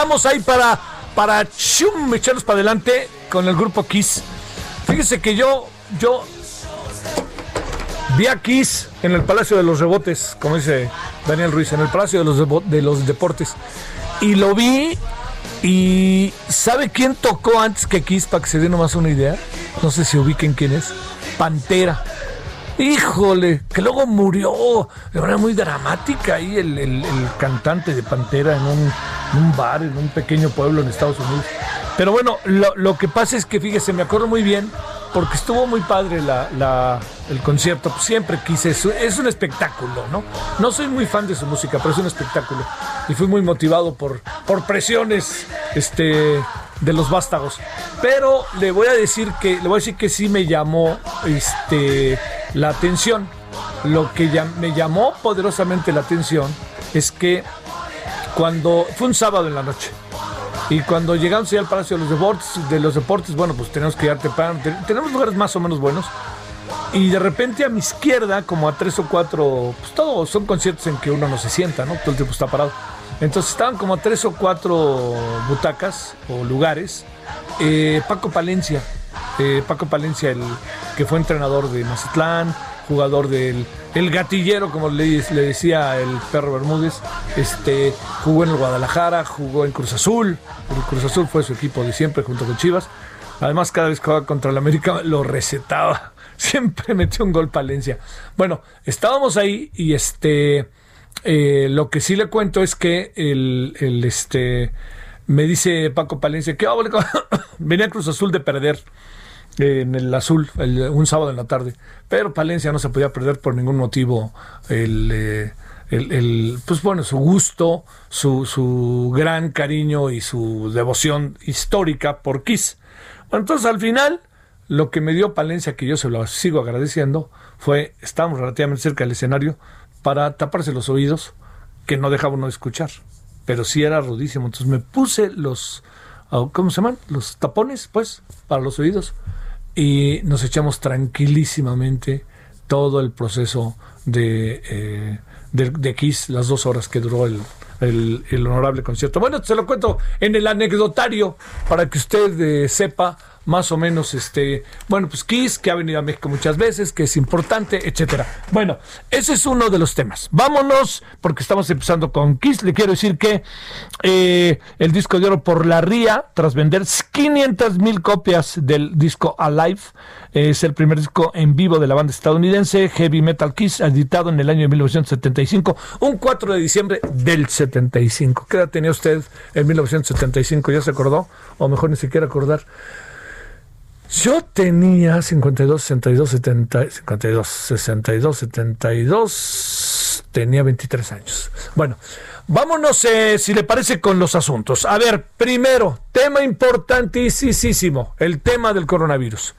Estamos ahí para, para chum, echarnos para adelante con el grupo Kiss. Fíjese que yo, yo vi a Kiss en el Palacio de los Rebotes, como dice Daniel Ruiz, en el Palacio de los, de los Deportes. Y lo vi y ¿sabe quién tocó antes que Kiss para que se dé nomás una idea? No sé si ubiquen quién es. Pantera. Híjole, que luego murió de manera muy dramática ahí el, el- el cantante de Pantera en un, en un bar, en un pequeño pueblo en Estados Unidos. Pero bueno, lo, lo que pasa es que fíjese, me acuerdo muy bien porque estuvo muy padre la, la- el concierto. Siempre quise, es un espectáculo, ¿no? No soy muy fan de su música, pero es un espectáculo. Y fui muy motivado por, por presiones este, de los vástagos. Pero le voy a decir que, le voy a decir que sí me llamó este, la atención. Lo que me llamó poderosamente la atención es que cuando fue un sábado en la noche y cuando llegamos ya al Palacio de los Deportes, de los deportes bueno, pues tenemos que ir temprano, te- tenemos lugares más o menos buenos. Y de repente a mi izquierda, como a tres o cuatro, pues todos son conciertos en que uno no se sienta, ¿no? Todo el tiempo está parado. Entonces estaban como a tres o cuatro butacas o lugares. eh, Paco Palencia, eh, Paco Palencia, el que fue entrenador de Mazatlán, jugador del el gatillero, como le, decía el perro Bermúdez, este, jugó en el Guadalajara, jugó en Cruz Azul, el Cruz Azul fue su equipo de siempre junto con Chivas. Además, cada vez que jugaba contra el América lo recetaba. Siempre metió un gol Palencia. Bueno, estábamos ahí y este. eh, lo que sí le cuento es que el, el, este. Me dice Paco Palencia que vale, venía Cruz Azul de perder en el azul un sábado en la tarde. Pero Palencia no se podía perder por ningún motivo el, eh, el- el, pues bueno, su gusto, su, su gran cariño y su devoción histórica por Kiss. Bueno, entonces al final, lo que me dio Palencia, que yo se lo sigo agradeciendo, fue, estábamos relativamente cerca del escenario, para taparse los oídos, que no dejaba uno escuchar. Pero sí era rudísimo. Entonces me puse los, ah, ¿cómo se llaman? Los tapones, pues, para los oídos. Y nos echamos tranquilísimamente todo el proceso de, eh, de, las dos horas que duró el, el, el honorable concierto. Bueno, se lo cuento en el anecdotario para que usted eh, sepa más o menos, este, bueno, pues Kiss, que ha venido a México muchas veces, que es importante, etcétera. Bueno, ese es uno de los temas. Vámonos, porque estamos empezando con Kiss. Le quiero decir que eh, el disco de oro por la RIA, tras vender 500 mil copias del disco Alive, es el primer disco en vivo de la banda estadounidense Heavy Metal Kiss, editado en el año de 1975, un 4 de diciembre del 75. ¿Qué edad tenía usted en 1975? ¿Ya se acordó? O mejor ni siquiera acordar. Yo tenía 52, 62, 70, 52, 62, 72, tenía 23 años. Bueno, vámonos, eh, si le parece, con los asuntos. A ver, primero, tema importantísimo, el tema del coronavirus.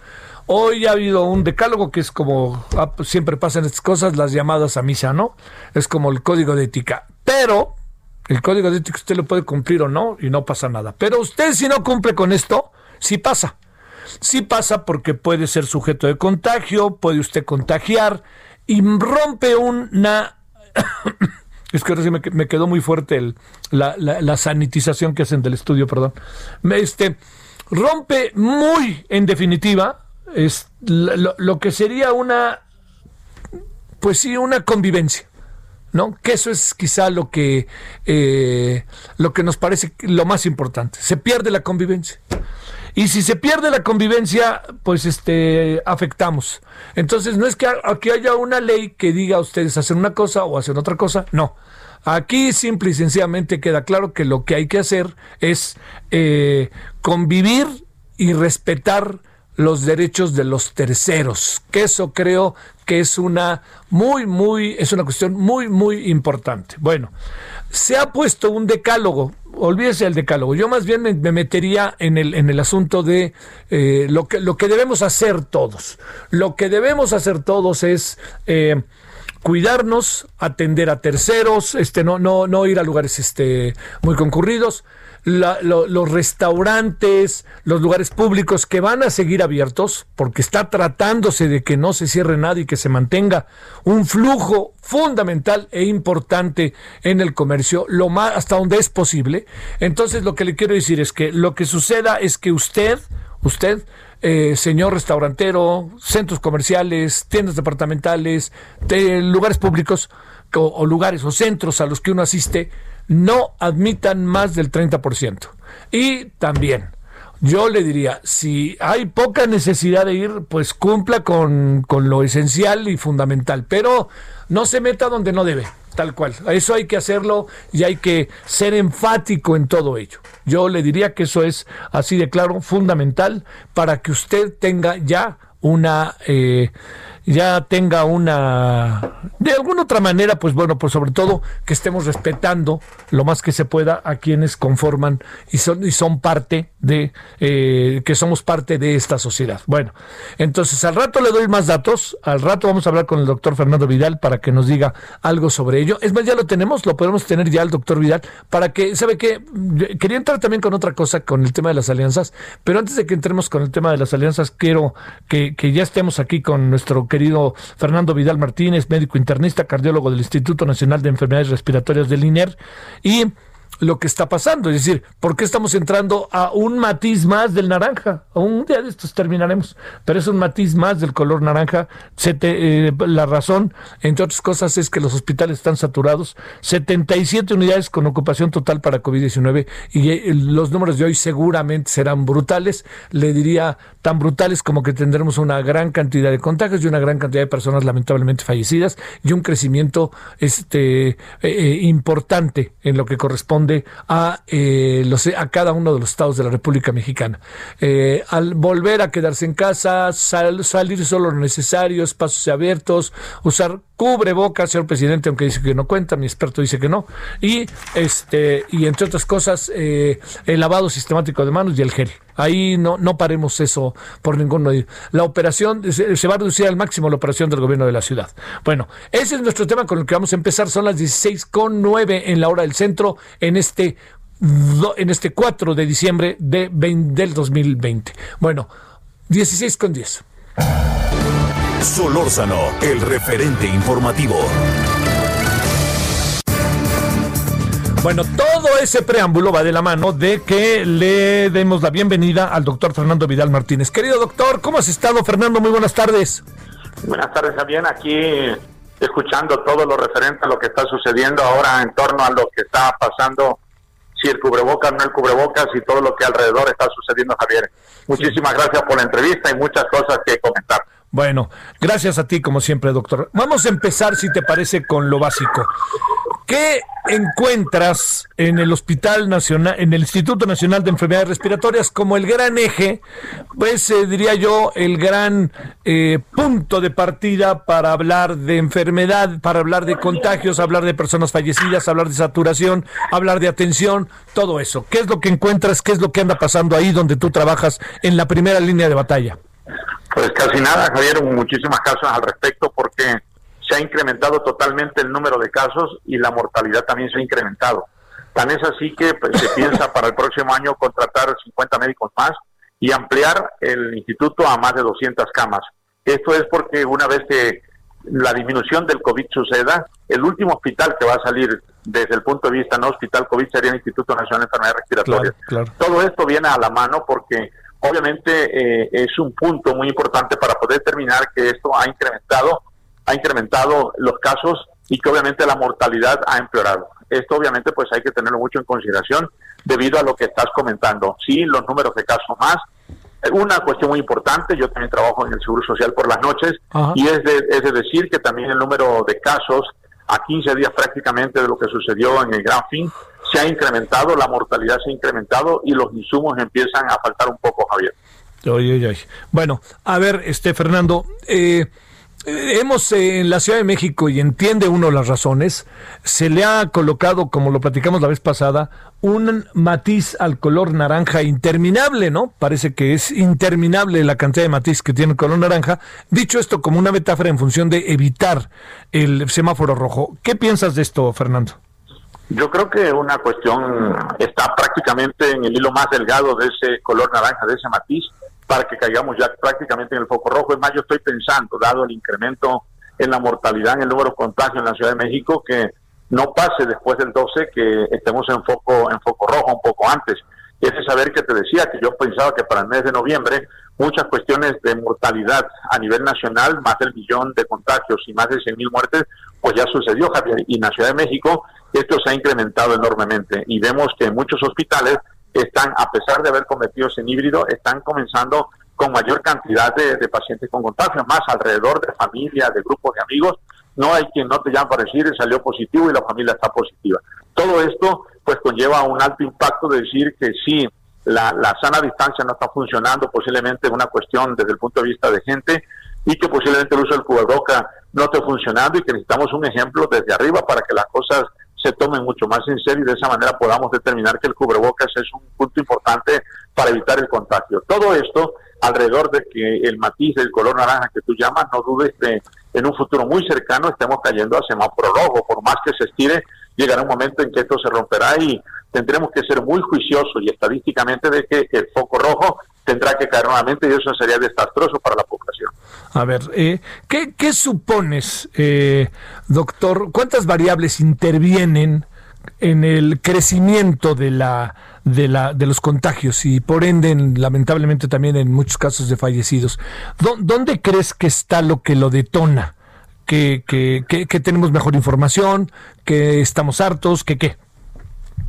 Hoy ha habido un decálogo que es como ah, pues, siempre pasan estas cosas, las llamadas a misa, ¿no? Es como el código de ética. Pero el código de ética usted lo puede cumplir o no y no pasa nada. Pero usted si no cumple con esto, sí pasa. Sí pasa porque puede ser sujeto de contagio, puede usted contagiar y rompe una... es que ahora sí me, quedó muy fuerte la, sanitización que hacen del estudio, perdón. Este, rompe muy, en definitiva, es lo que sería una, pues sí, una convivencia. ¿no? Que eso es quizá lo que, eh, lo que nos parece lo más importante. Se pierde la convivencia. Y si se pierde la convivencia, pues este afectamos. Entonces no es que aquí haya una ley que diga a ustedes hacer una cosa o hacer otra cosa, no. Aquí simple y sencillamente queda claro que lo que hay que hacer es eh, convivir y respetar los derechos de los terceros, que eso creo que es una muy, muy, es una cuestión muy, muy importante. Bueno, se ha puesto un decálogo, olvídese del decálogo, yo más bien me, me metería en el, en el asunto de eh, lo, que, lo que debemos hacer todos. Lo que debemos hacer todos es... eh, cuidarnos, atender a terceros, este, no, no, no ir a lugares este, muy concurridos. La- lo- los restaurantes, los lugares públicos que van a seguir abiertos, porque está tratándose de que no se cierre nada y que se mantenga un flujo fundamental e importante en el comercio, lo más, hasta donde es posible. Entonces, lo que le quiero decir es que lo que suceda es que usted, usted, eh, señor restaurantero, centros comerciales, tiendas departamentales, de lugares públicos o, o lugares o centros a los que uno asiste, no admitan más del 30%. Y también, yo le diría, si hay poca necesidad de ir, pues cumpla con, con lo esencial y fundamental, pero no se meta donde no debe, tal cual. Eso hay que hacerlo y hay que ser enfático en todo ello. Yo le diría que eso es así de claro, fundamental, para que usted tenga ya una... eh, ya tenga una de alguna otra manera pues bueno pues sobre todo que estemos respetando lo más que se pueda a quienes conforman y son y son parte de eh, que somos parte de esta sociedad. Bueno entonces al rato le doy más datos. Al rato vamos a hablar con el doctor Fernando Vidal para que nos diga algo sobre ello. Es más ya lo tenemos lo podemos tener ya el doctor Vidal para que sabe que quería entrar también con otra cosa con el tema de las alianzas pero antes de que entremos con el tema de las alianzas quiero que ya estemos aquí con nuestro querido Fernando Vidal Martínez, médico internista, cardiólogo del Instituto Nacional de Enfermedades Respiratorias del INER, y lo que está pasando, es decir, ¿por qué estamos entrando a un matiz más del naranja? Un día de estos terminaremos, pero es un matiz más del color naranja. Eh, la razón, entre otras cosas, es que los hospitales están saturados, 77 unidades con ocupación total para COVID-19 y eh, los números de hoy seguramente serán brutales, le diría tan brutales como que tendremos una gran cantidad de contagios y una gran cantidad de personas lamentablemente fallecidas y un crecimiento este eh, eh, importante en lo que corresponde a eh, los a cada uno de los estados de la República Mexicana. Eh, al volver a quedarse en casa, sal- salir solo lo necesario, espacios abiertos, usar cubrebocas, señor presidente, aunque dice que no cuenta, mi experto dice que no, y este y entre otras cosas eh, el lavado sistemático de manos y el gel. Ahí no, no paremos eso por ningún medio. La operación, se, va a reducir al máximo la operación del gobierno de la ciudad. Bueno, ese es nuestro tema con el que vamos a empezar. Son las 16 con 9 en la hora del centro en este, en este 4 de diciembre de, vein- del 2020. Bueno, 16 con 10. Solórzano, el referente informativo. Bueno, todo ese preámbulo va de la mano de que le demos la bienvenida al doctor Fernando Vidal Martínez. Querido doctor, ¿cómo has estado, Fernando? Muy buenas tardes. Buenas tardes, Javier. Aquí escuchando todo lo referente a lo que está sucediendo ahora en torno a lo que está pasando, si el cubrebocas, no el cubrebocas y todo lo que alrededor está sucediendo, Javier. Muchísimas gracias por la entrevista y muchas cosas que comentar. Bueno, gracias a ti como siempre, doctor. Vamos a empezar, si te parece, con lo básico. ¿Qué encuentras en el Hospital Nacional, en el Instituto Nacional de Enfermedades Respiratorias como el gran eje, pues eh, diría yo, el gran eh, punto de partida para hablar de enfermedad, para hablar de contagios, hablar de personas fallecidas, hablar de saturación, hablar de atención, todo eso? ¿Qué es lo que encuentras? ¿Qué es lo que anda pasando ahí donde tú trabajas en la primera línea de batalla? Pues casi nada, Javier, muchísimas casos al respecto porque se ha incrementado totalmente el número de casos y la mortalidad también se ha incrementado. Tan es así que pues, se piensa para el próximo año contratar 50 médicos más y ampliar el instituto a más de 200 camas. Esto es porque una vez que la disminución del COVID suceda, el último hospital que va a salir desde el punto de vista no hospital COVID sería el Instituto Nacional de Enfermedades Respiratorias. Claro, claro. Todo esto viene a la mano porque obviamente eh, es un punto muy importante para poder determinar que esto ha incrementado, ha incrementado los casos y que obviamente la mortalidad ha empeorado. Esto obviamente pues hay que tenerlo mucho en consideración debido a lo que estás comentando. Sí, los números de casos más. Una cuestión muy importante, yo también trabajo en el Seguro Social por las noches Ajá. y es de, es de decir que también el número de casos a 15 días prácticamente de lo que sucedió en el Gran Fin se ha incrementado, la mortalidad se ha incrementado y los insumos empiezan a faltar un poco, Javier. Oye, oye. Bueno, a ver, este Fernando, eh, hemos eh, en la Ciudad de México, y entiende uno las razones, se le ha colocado, como lo platicamos la vez pasada, un matiz al color naranja interminable, ¿no? Parece que es interminable la cantidad de matiz que tiene el color naranja. Dicho esto como una metáfora en función de evitar el semáforo rojo. ¿Qué piensas de esto, Fernando? Yo creo que una cuestión está prácticamente en el hilo más delgado de ese color naranja, de ese matiz, para que caigamos ya prácticamente en el foco rojo. Es más, yo estoy pensando, dado el incremento en la mortalidad, en el número de contagios en la Ciudad de México, que no pase después del 12 que estemos en foco, en foco rojo un poco antes. Ese saber que te decía que yo pensaba que para el mes de noviembre muchas cuestiones de mortalidad a nivel nacional, más del millón de contagios y más de 100 mil muertes, pues ya sucedió, Javier. Y en la Ciudad de México esto se ha incrementado enormemente y vemos que muchos hospitales están, a pesar de haber cometido en híbrido, están comenzando con mayor cantidad de, de pacientes con contagios, más alrededor de familias, de grupos de amigos. No hay quien no te llama para decir salió positivo y la familia está positiva. Todo esto pues conlleva un alto impacto de decir que sí, la, la sana distancia no está funcionando, posiblemente una cuestión desde el punto de vista de gente y que posiblemente el uso del cubreboca no esté funcionando y que necesitamos un ejemplo desde arriba para que las cosas se tomen mucho más en serio y de esa manera podamos determinar que el cubrebocas es un punto importante para evitar el contagio. Todo esto alrededor de que el matiz del color naranja que tú llamas, no dudes que en un futuro muy cercano estemos cayendo a semáforo rojo, por más que se estire, llegará un momento en que esto se romperá y tendremos que ser muy juiciosos y estadísticamente de que el foco rojo tendrá que caer nuevamente y eso sería desastroso para la población. A ver, eh, ¿qué, qué supones, eh, doctor? ¿Cuántas variables intervienen en el crecimiento de la, de la de los contagios y por ende en- lamentablemente también en muchos casos de fallecidos? ¿Dó- ¿Dónde crees que está lo que lo detona? ¿Que, que, que- que tenemos mejor información? ¿Que estamos hartos? ¿Que qué?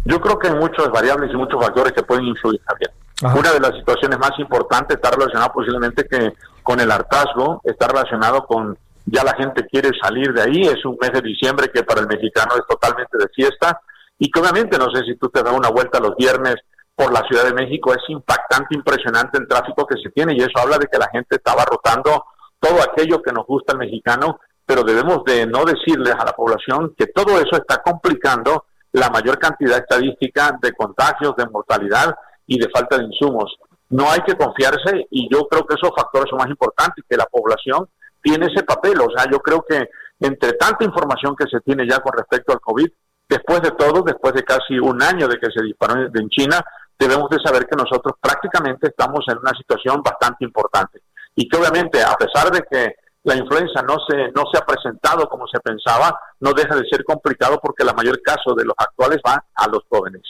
Yo creo que hay muchas variables y muchos factores que pueden influir, Javier. Una de las situaciones más importantes está relacionada posiblemente que con el hartazgo, está relacionado con ya la gente quiere salir de ahí, es un mes de diciembre que para el mexicano es totalmente de fiesta y que obviamente no sé si tú te das una vuelta los viernes por la Ciudad de México, es impactante, impresionante el tráfico que se tiene y eso habla de que la gente está abarrotando todo aquello que nos gusta al mexicano, pero debemos de no decirles a la población que todo eso está complicando la mayor cantidad estadística de contagios, de mortalidad y de falta de insumos. No hay que confiarse y yo creo que esos factores son más importantes, que la población tiene ese papel. O sea, yo creo que entre tanta información que se tiene ya con respecto al COVID, después de todo, después de casi un año de que se disparó en China, debemos de saber que nosotros prácticamente estamos en una situación bastante importante y que obviamente a pesar de que la influenza no se, no se ha presentado como se pensaba, no deja de ser complicado porque la mayor caso de los actuales va a los jóvenes.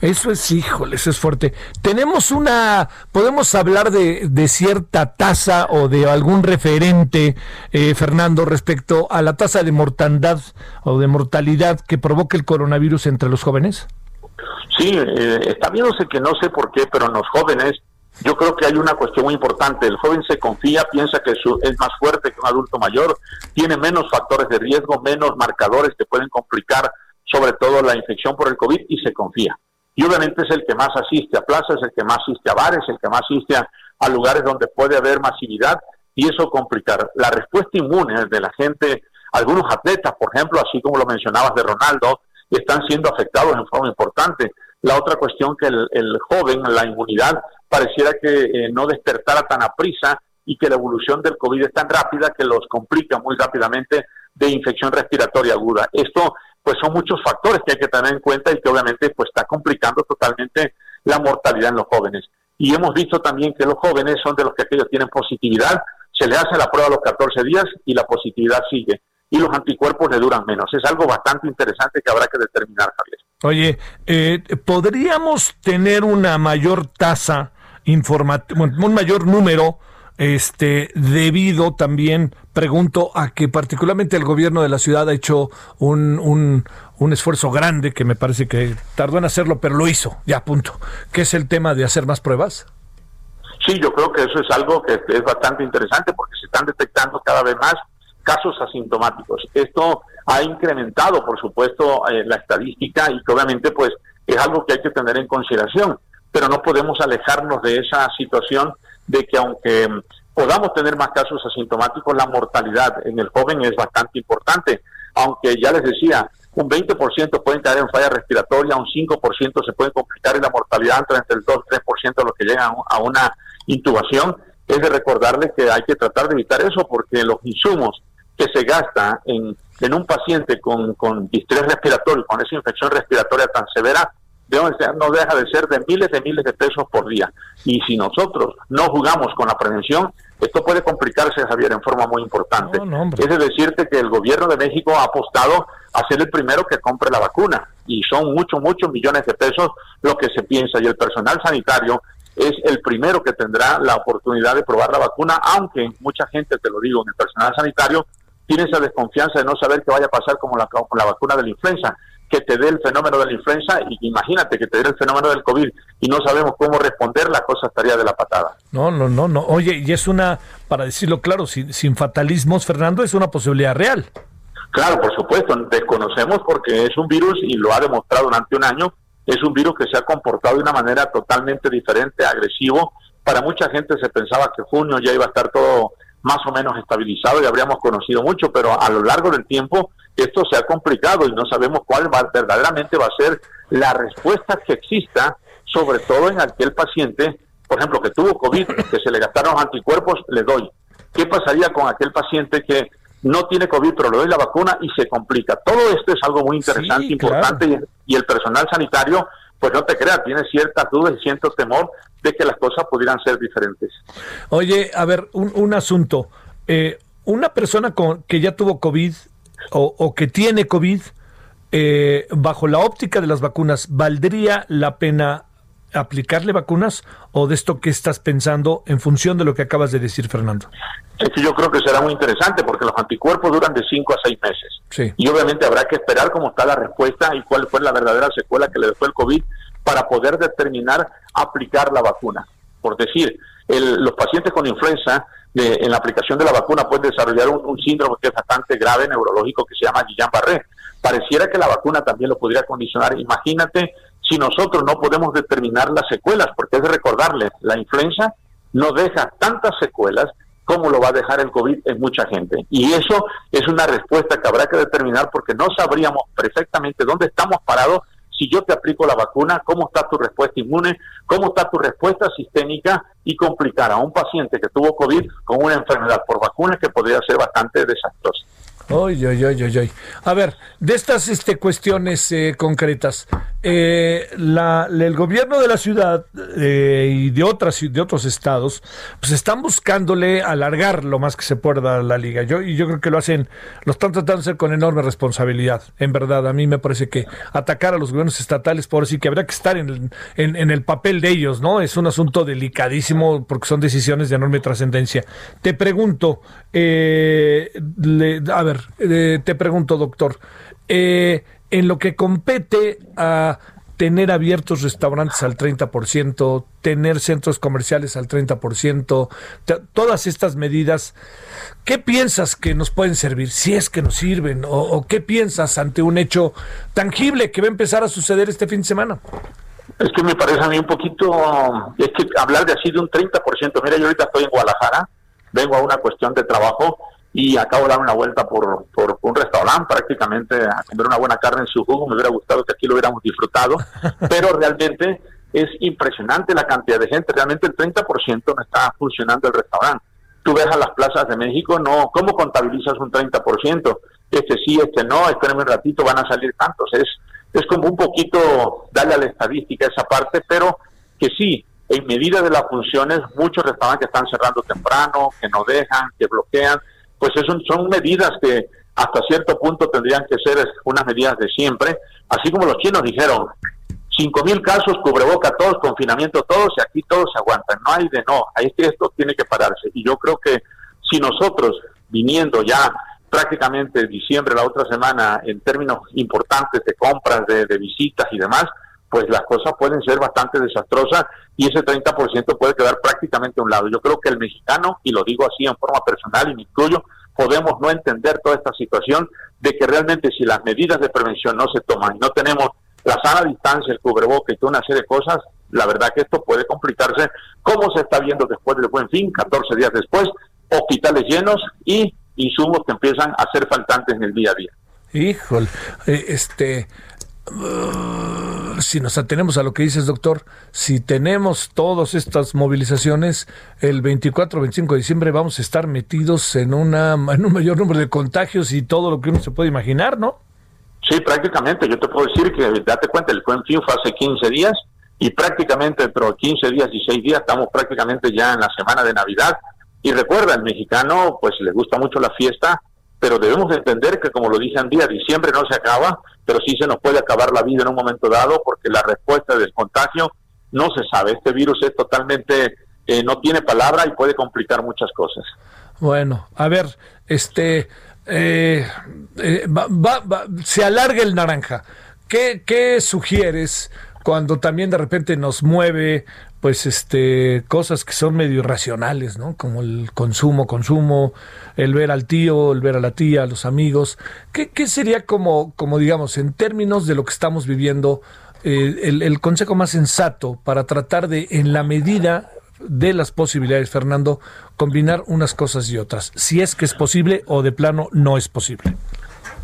Eso es, híjole, eso es fuerte. Tenemos una, podemos hablar de, cierta tasa o de algún referente, eh, Fernando, respecto a la tasa de mortandad o de mortalidad que provoca el coronavirus entre los jóvenes. Sí, eh, está viéndose que no sé por qué, pero en los jóvenes yo creo que hay una cuestión muy importante. El joven se confía, piensa que su- es más fuerte que un adulto mayor, tiene menos factores de riesgo, menos marcadores que pueden complicar sobre todo la infección por el COVID y se confía. Y obviamente es el que más asiste a plazas, el que más asiste a bares, el que más asiste a, lugares donde puede haber masividad y eso complicar. La respuesta inmune de la gente, algunos atletas, por ejemplo, así como lo mencionabas de Ronaldo, están siendo afectados en forma importante. La otra cuestión que el, el joven, la inmunidad, pareciera que eh, no despertara tan a prisa y que la evolución del COVID es tan rápida que los complica muy rápidamente de infección respiratoria aguda. Esto, pues son muchos factores que hay que tener en cuenta y que obviamente pues está complicando totalmente la mortalidad en los jóvenes. Y hemos visto también que los jóvenes son de los que aquellos tienen positividad, se le hace la prueba a los 14 días y la positividad sigue. Y los anticuerpos le duran menos. Es algo bastante interesante que habrá que determinar, Javier. Oye, eh, ¿podríamos tener una mayor tasa un mayor número, este, debido también, pregunto, a que particularmente el gobierno de la ciudad ha hecho un, un, un esfuerzo grande, que me parece que tardó en hacerlo, pero lo hizo, ya punto, que es el tema de hacer más pruebas? Sí, yo creo que eso es algo que es bastante interesante porque se están detectando cada vez más casos asintomáticos. Esto ha incrementado, por supuesto, eh, la estadística y que obviamente pues es algo que hay que tener en consideración, pero no podemos alejarnos de esa situación de que aunque podamos tener más casos asintomáticos, la mortalidad en el joven es bastante importante, aunque ya les decía, un 20% pueden caer en falla respiratoria, un 5% se puede complicar y la mortalidad entre el 2 y 3% de los que llegan a una intubación. Es de recordarles que hay que tratar de evitar eso porque los insumos que se gasta en, en un paciente con, con distrés respiratorio, con esa infección respiratoria tan severa, no deja de ser de miles de miles de pesos por día. Y si nosotros no jugamos con la prevención, esto puede complicarse, Javier, en forma muy importante. No, no, hombre. es de decirte que el gobierno de México ha apostado a ser el primero que compre la vacuna. Y son muchos, muchos millones de pesos lo que se piensa. Y el personal sanitario es el primero que tendrá la oportunidad de probar la vacuna, aunque mucha gente, te lo digo, en el personal sanitario, tiene esa desconfianza de no saber qué vaya a pasar como la, con la vacuna de la influenza, que te dé el fenómeno de la influenza y imagínate que te dé el fenómeno del COVID y no sabemos cómo responder, la cosa estaría de la patada. No, no, no, no. Oye, y es una, para decirlo claro, sin, sin fatalismos, Fernando, es una posibilidad real. Claro, por supuesto, desconocemos porque es un virus y lo ha demostrado durante un año, es un virus que se ha comportado de una manera totalmente diferente, agresivo. Para mucha gente se pensaba que junio ya iba a estar todo más o menos estabilizado y habríamos conocido mucho, pero a lo largo del tiempo esto se ha complicado y no sabemos cuál va, verdaderamente va a ser la respuesta que exista, sobre todo en aquel paciente, por ejemplo, que tuvo COVID, que se le gastaron los anticuerpos, le doy. ¿Qué pasaría con aquel paciente que no tiene COVID, pero le doy la vacuna y se complica? Todo esto es algo muy interesante, Sí, importante, y- y el personal sanitario, pues no te creas, tiene ciertas dudas y cierto temor de que las cosas pudieran ser diferentes. Oye, a ver, un, un asunto. Eh, una persona con, que ya tuvo COVID o, o que tiene COVID, eh, bajo la óptica de las vacunas, ¿valdría la pena aplicarle vacunas o de esto que estás pensando en función de lo que acabas de decir, Fernando? Es que yo creo que será muy interesante porque los anticuerpos duran de 5 a 6 meses. Sí. Y obviamente habrá que esperar cómo está la respuesta y cuál fue la verdadera secuela que le dejó el COVID para poder determinar aplicar la vacuna. Por decir, el- los pacientes con influenza, de- en la aplicación de la vacuna pueden desarrollar un, un síndrome que es bastante grave neurológico que se llama Guillain-Barré. Pareciera que la vacuna también lo podría condicionar. Imagínate si nosotros no podemos determinar las secuelas, porque es de recordarles, la influenza no deja tantas secuelas como lo va a dejar el COVID en mucha gente. Y eso es una respuesta que habrá que determinar porque no sabríamos perfectamente dónde estamos parados si yo te aplico la vacuna, cómo está tu respuesta inmune, cómo está tu respuesta sistémica y complicar a un paciente que tuvo COVID con una enfermedad por vacuna que podría ser bastante desastrosa. Oy, oy, oy. A ver, de estas este, cuestiones eh, concretas, eh, la- el gobierno de la ciudad eh, y de otras de otros estados, pues están buscándole alargar lo más que se pueda la liga. Yo y yo creo que lo hacen, lo están tratando de hacer con enorme responsabilidad. En verdad, a mí me parece que atacar a los gobiernos estatales, por sí que habría que estar en, en el papel de ellos, ¿no? Es un asunto delicadísimo porque son decisiones de enorme trascendencia. Te pregunto, eh, le- a ver, eh, te pregunto, doctor, eh, en lo que compete a tener abiertos restaurantes al 30%, tener centros comerciales al 30%, te- todas estas medidas, ¿qué piensas que nos pueden servir? Si es que nos sirven, o, o qué piensas ante un hecho tangible que va a empezar a suceder este fin de semana? Es que me parece a mí un poquito, es que hablar de así de un 30%, mira, yo ahorita estoy en Guadalajara, vengo a una cuestión de trabajo y acabo de dar una vuelta por, por un restaurante prácticamente a comer una buena carne en su jugo, me hubiera gustado que aquí lo hubiéramos disfrutado, pero realmente es impresionante la cantidad de gente, realmente el 30% no está funcionando el restaurante. Tú ves a las plazas de México, no, ¿cómo contabilizas un 30%? Este sí, este no, espérame un ratito, van a salir tantos. Es, es como un poquito darle a la estadística esa parte, pero que sí, en medida de las funciones, muchos restaurantes están cerrando temprano, que no dejan, que bloquean, pues eso son medidas que hasta cierto punto tendrían que ser unas medidas de siempre, así como los chinos dijeron, cinco mil casos, cubreboca todos, confinamiento todos, y aquí todos se aguantan, no hay de no, ahí que esto tiene que pararse, y yo creo que si nosotros, viniendo ya prácticamente diciembre, la otra semana, en términos importantes de compras, de, de visitas y demás, pues las cosas pueden ser bastante desastrosas y ese 30% puede quedar prácticamente a un lado. Yo creo que el mexicano, y lo digo así en forma personal y me incluyo, podemos no entender toda esta situación de que realmente si las medidas de prevención no se toman y no tenemos la sana distancia, el cubreboca y toda una serie de cosas, la verdad que esto puede complicarse, como se está viendo después del buen fin, 14 días después, hospitales llenos y insumos que empiezan a ser faltantes en el día a día. Híjole, eh, este, uh, si nos atenemos a lo que dices, doctor, si tenemos todas estas movilizaciones, el 24 25 de diciembre vamos a estar metidos en, una, en un mayor número de contagios y todo lo que uno se puede imaginar, ¿no? Sí, prácticamente. Yo te puedo decir que, date cuenta, el buen fue hace 15 días y prácticamente de 15 días y 6 días estamos prácticamente ya en la semana de Navidad. Y recuerda, el mexicano pues le gusta mucho la fiesta, pero debemos de entender que como lo dije día, diciembre no se acaba, pero sí se nos puede acabar la vida en un momento dado porque la respuesta del contagio no se sabe. Este virus es totalmente, eh, no tiene palabra y puede complicar muchas cosas. Bueno, a ver, este, eh, eh, va- va- va- se alarga el naranja. ¿Qué, qué sugieres cuando también de repente nos mueve, pues, este, cosas que son medio irracionales, ¿no? Como el consumo, consumo, el ver al tío, el ver a la tía, a los amigos. ¿Qué, qué sería como, como digamos, en términos de lo que estamos viviendo, eh, el, el consejo más sensato para tratar de, en la medida de las posibilidades, Fernando, combinar unas cosas y otras, si es que es posible o de plano no es posible.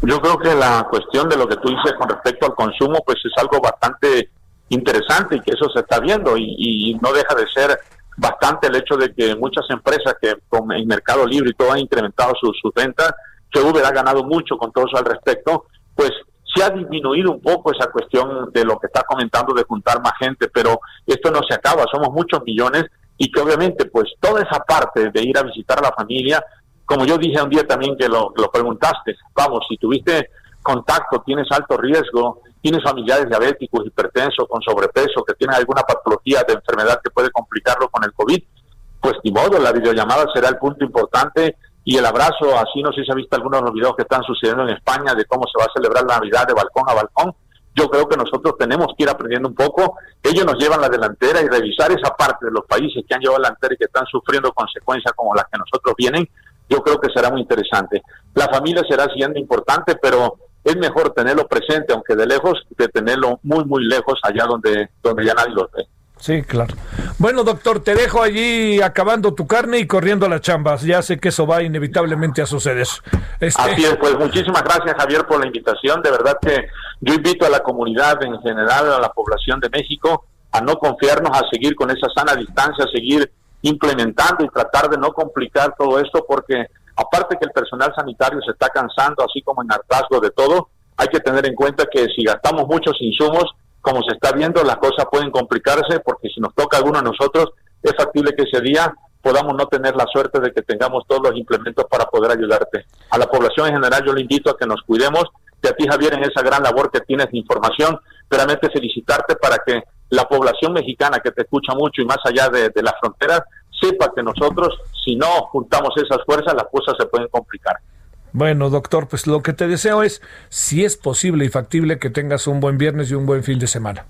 Yo creo que la cuestión de lo que tú dices con respecto al consumo, pues es algo bastante interesante y que eso se está viendo y, y no deja de ser bastante el hecho de que muchas empresas que con el mercado libre y todo han incrementado sus, sus ventas, que Uber ha ganado mucho con todo eso al respecto, pues se ha disminuido un poco esa cuestión de lo que está comentando de juntar más gente, pero esto no se acaba, somos muchos millones y que obviamente pues toda esa parte de ir a visitar a la familia, como yo dije un día también que lo, lo preguntaste, vamos, si tuviste contacto, tienes alto riesgo, tienes familiares diabéticos, hipertensos, con sobrepeso, que tienen alguna patología de enfermedad que puede complicarlo con el COVID, pues ni modo, la videollamada será el punto importante y el abrazo, así no sé si se ha visto algunos de los videos que están sucediendo en España de cómo se va a celebrar la Navidad de balcón a balcón. Yo creo que nosotros tenemos que ir aprendiendo un poco. Ellos nos llevan la delantera y revisar esa parte de los países que han llevado la delantera y que están sufriendo consecuencias como las que nosotros vienen. Yo creo que será muy interesante. La familia será siendo importante, pero es mejor tenerlo presente, aunque de lejos, que tenerlo muy, muy lejos, allá donde, donde ya nadie lo ve. Sí, claro. Bueno, doctor, te dejo allí acabando tu carne y corriendo a la chamba. Ya sé que eso va inevitablemente a suceder. Este, Así es, pues muchísimas gracias Javier por la invitación. De verdad que yo invito a la comunidad en general, a la población de México, a no confiarnos, a seguir con esa sana distancia, a seguir implementando y tratar de no complicar todo esto, porque aparte que el personal sanitario se está cansando, así como en hartazgo de todo, hay que tener en cuenta que si gastamos muchos insumos, como se está viendo, las cosas pueden complicarse porque si nos toca alguno de nosotros, es factible que ese día podamos no tener la suerte de que tengamos todos los implementos para poder ayudarte. A la población en general yo le invito a que nos cuidemos, y a ti Javier en esa gran labor que tienes de información, realmente felicitarte para que la población mexicana que te escucha mucho y más allá de las fronteras sepa que nosotros, si no juntamos esas fuerzas, las cosas se pueden complicar. Bueno, doctor, pues lo que te deseo es, si es posible y factible, que tengas un buen viernes y un buen fin de semana.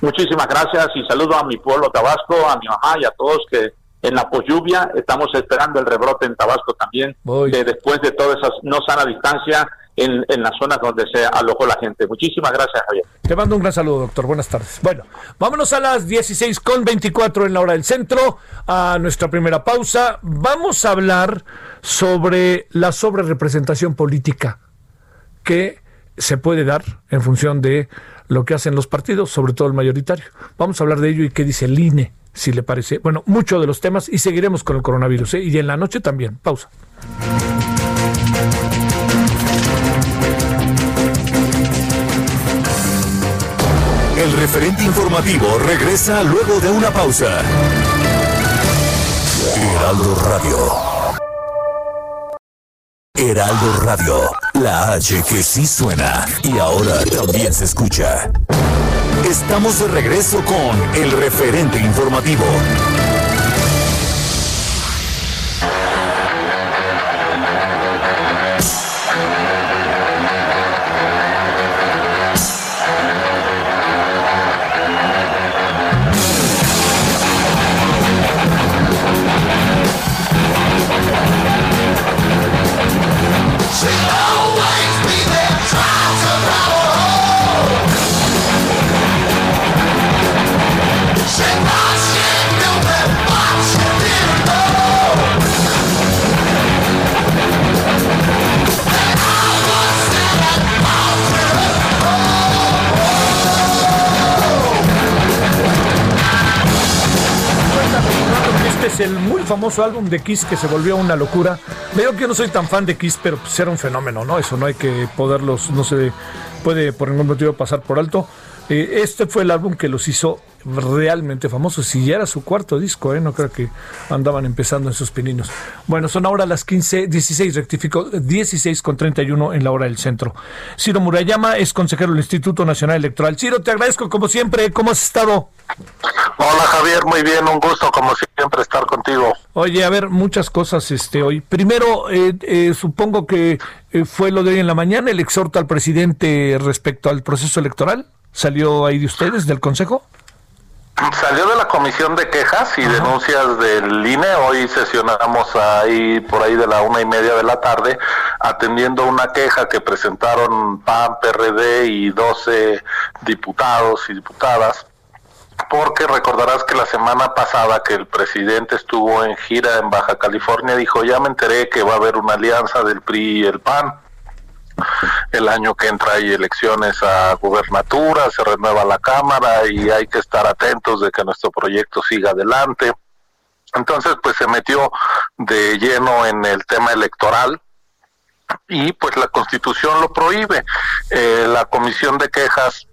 Muchísimas gracias y saludo a mi pueblo Tabasco, a mi mamá y a todos que en la polluvia estamos esperando el rebrote en Tabasco también, Voy. de después de toda esa no sana distancia en, en las zonas donde se alojó la gente. Muchísimas gracias, Javier. Te mando un gran saludo, doctor. Buenas tardes. Bueno, vámonos a las 16 con 24 en la hora del centro, a nuestra primera pausa. Vamos a hablar sobre la sobrerepresentación política que se puede dar en función de lo que hacen los partidos, sobre todo el mayoritario. Vamos a hablar de ello y qué dice el INE, si le parece. Bueno, muchos de los temas y seguiremos con el coronavirus. ¿eh? Y en la noche también. Pausa. Referente informativo regresa luego de una pausa. Heraldo Radio. Heraldo Radio, la H que sí suena y ahora también se escucha. Estamos de regreso con el referente informativo. El muy famoso álbum de Kiss que se volvió una locura. Veo que yo no soy tan fan de Kiss, pero pues era un fenómeno, ¿no? Eso no hay que poderlos, no se puede por ningún motivo pasar por alto. Eh, este fue el álbum que los hizo realmente famosos. Y ya era su cuarto disco, ¿eh? No creo que andaban empezando en sus pininos. Bueno, son ahora las 15, 16, rectifico, 16 con 31 en la hora del centro. Ciro Murayama es consejero del Instituto Nacional Electoral. Ciro, te agradezco como siempre. ¿Cómo has estado? Hola Javier, muy bien, un gusto como siempre estar contigo. Oye, a ver, muchas cosas este hoy. Primero, eh, eh, supongo que eh, fue lo de hoy en la mañana, el exhorto al presidente respecto al proceso electoral. ¿Salió ahí de ustedes, del Consejo? Salió de la comisión de quejas y denuncias del INE. Hoy sesionamos ahí por ahí de la una y media de la tarde, atendiendo una queja que presentaron PAN, PRD y 12 diputados y diputadas. Porque recordarás que la semana pasada que el presidente estuvo en gira en Baja California, dijo, ya me enteré que va a haber una alianza del PRI y el PAN. El año que entra hay elecciones a gubernatura, se renueva la Cámara y hay que estar atentos de que nuestro proyecto siga adelante. Entonces, pues se metió de lleno en el tema electoral y pues la Constitución lo prohíbe. Eh, la Comisión de Quejas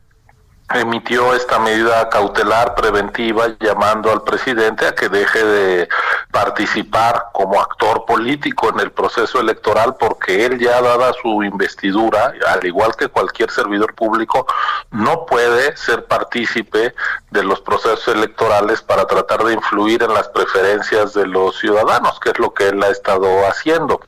emitió esta medida cautelar preventiva llamando al presidente a que deje de participar como actor político en el proceso electoral porque él ya dada su investidura, al igual que cualquier servidor público, no puede ser partícipe de los procesos electorales para tratar de influir en las preferencias de los ciudadanos, que es lo que él ha estado haciendo.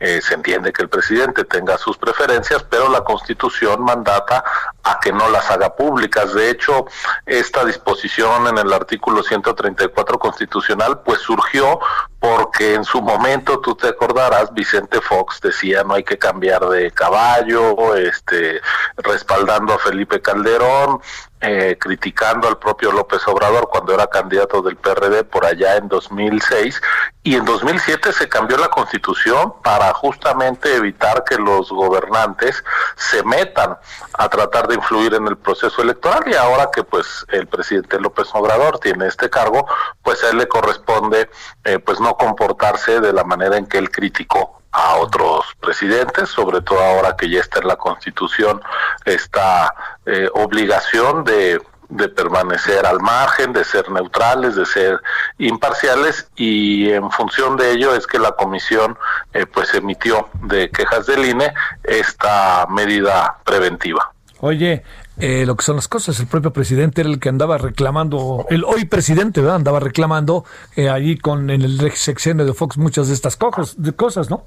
Eh, se entiende que el presidente tenga sus preferencias, pero la constitución mandata a que no las haga públicas. De hecho, esta disposición en el artículo 134 constitucional pues surgió porque en su momento, tú te acordarás, Vicente Fox decía no hay que cambiar de caballo, este, respaldando a Felipe Calderón, eh, criticando al propio López Obrador cuando era candidato del PRD por allá en 2006 y en 2007 se cambió la constitución para justamente evitar que los gobernantes se metan a tratar de influir en el proceso electoral y ahora que pues el presidente López Obrador tiene este cargo pues a él le corresponde eh, pues no comportarse de la manera en que él criticó a otros presidentes, sobre todo ahora que ya está en la Constitución esta eh, obligación de, de permanecer al margen, de ser neutrales, de ser imparciales y en función de ello es que la comisión eh, pues emitió de quejas del INE esta medida preventiva. Oye, eh, lo que son las cosas, el propio presidente era el que andaba reclamando, el hoy presidente ¿verdad? andaba reclamando eh, allí con en el sexenio de Fox muchas de estas de cosas, ¿no?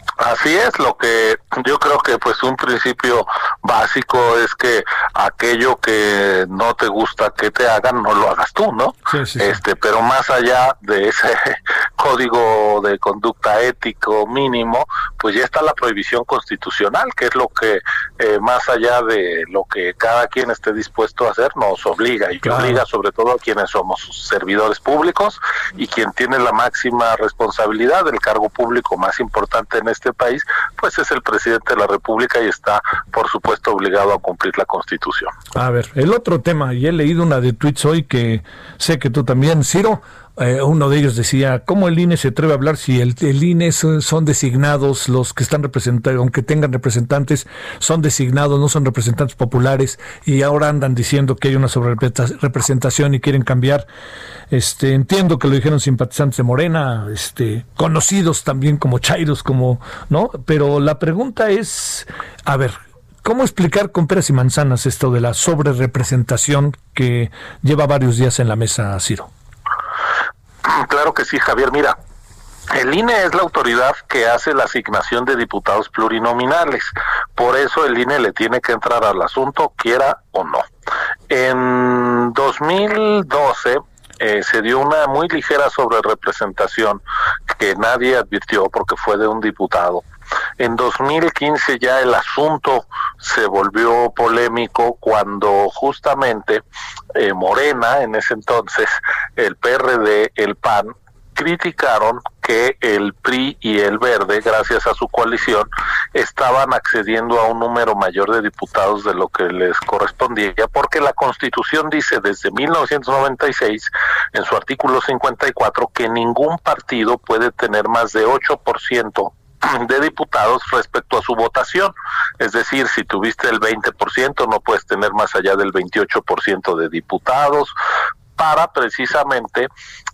Así es, lo que yo creo que pues un principio básico es que aquello que no te gusta que te hagan no lo hagas tú, ¿no? Sí, sí, sí. Este, pero más allá de ese código de conducta ético mínimo, pues ya está la prohibición constitucional, que es lo que eh, más allá de lo que cada quien esté dispuesto a hacer nos obliga y que obliga sobre todo a quienes somos servidores públicos y quien tiene la máxima responsabilidad del cargo público más importante en este país, pues es el presidente de la República y está, por supuesto, obligado a cumplir la Constitución. A ver, el otro tema, y he leído una de tweets hoy que sé que tú también, Ciro, eh, uno de ellos decía, ¿cómo el INE se atreve a hablar si el, el INE son, designados, los que están representados, aunque tengan representantes, son designados, no son representantes populares, y ahora andan diciendo que hay una sobrerepresentación y quieren cambiar? Este, entiendo que lo dijeron simpatizantes de Morena, este, conocidos también como Chairos, como, ¿no? Pero la pregunta es, a ver, ¿Cómo explicar con peras y manzanas esto de la sobrerepresentación que lleva varios días en la mesa, Ciro? Claro que sí, Javier. Mira, el INE es la autoridad que hace la asignación de diputados plurinominales. Por eso el INE le tiene que entrar al asunto, quiera o no. En 2012 eh, se dio una muy ligera sobrerepresentación que nadie advirtió porque fue de un diputado. En 2015 ya el asunto se volvió polémico cuando justamente eh, Morena, en ese entonces, el PRD, el PAN, criticaron que el PRI y el Verde, gracias a su coalición, estaban accediendo a un número mayor de diputados de lo que les correspondía, porque la Constitución dice desde 1996, en su artículo 54, que ningún partido puede tener más de 8% de diputados respecto a su votación. Es decir, si tuviste el 20%, no puedes tener más allá del 28% de diputados para precisamente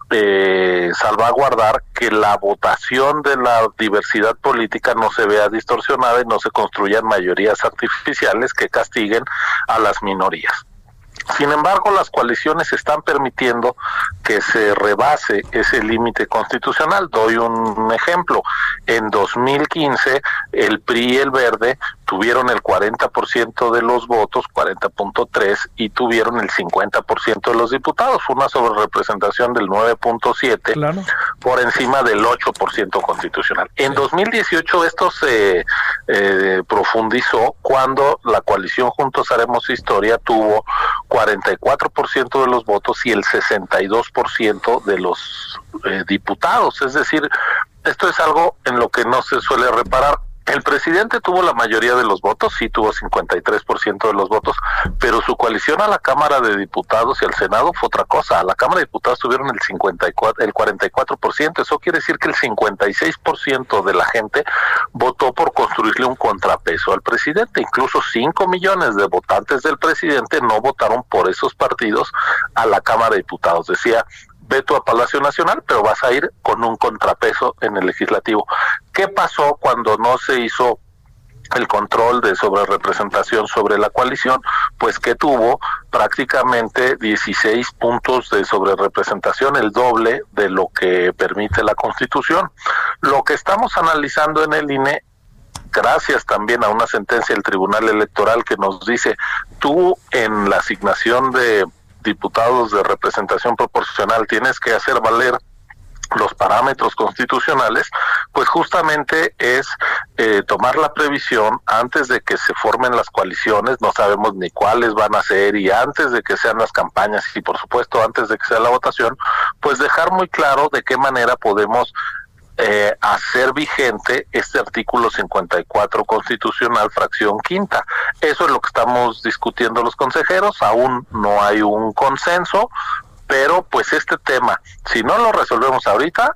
eh, salvaguardar que la votación de la diversidad política no se vea distorsionada y no se construyan mayorías artificiales que castiguen a las minorías. Sin embargo, las coaliciones están permitiendo que se rebase ese límite constitucional. Doy un ejemplo. En 2015, el PRI y el Verde tuvieron el 40% de los votos, 40.3, y tuvieron el 50% de los diputados, una sobrerepresentación del 9.7 Claro. por encima del 8% constitucional. En 2018 esto se eh, profundizó cuando la coalición Juntos Haremos Historia tuvo 44% de los votos y el 62% de los eh, diputados. Es decir, esto es algo en lo que no se suele reparar. El presidente tuvo la mayoría de los votos, sí tuvo 53% de los votos, pero su coalición a la Cámara de Diputados y al Senado fue otra cosa. A la Cámara de Diputados tuvieron el 54, el 44%. Eso quiere decir que el 56% de la gente votó por construirle un contrapeso al presidente. Incluso 5 millones de votantes del presidente no votaron por esos partidos a la Cámara de Diputados. Decía, ve tú a Palacio Nacional, pero vas a ir con un contrapeso en el legislativo. ¿Qué pasó cuando no se hizo el control de sobrerepresentación sobre la coalición? Pues que tuvo prácticamente 16 puntos de sobrerepresentación, el doble de lo que permite la Constitución. Lo que estamos analizando en el INE gracias también a una sentencia del Tribunal Electoral que nos dice, tú en la asignación de diputados de representación proporcional tienes que hacer valer los parámetros constitucionales, pues justamente es eh, tomar la previsión antes de que se formen las coaliciones, no sabemos ni cuáles van a ser y antes de que sean las campañas y por supuesto antes de que sea la votación, pues dejar muy claro de qué manera podemos eh, hacer vigente este artículo 54 constitucional, fracción quinta. Eso es lo que estamos discutiendo los consejeros, aún no hay un consenso, pero pues este tema, si no lo resolvemos ahorita,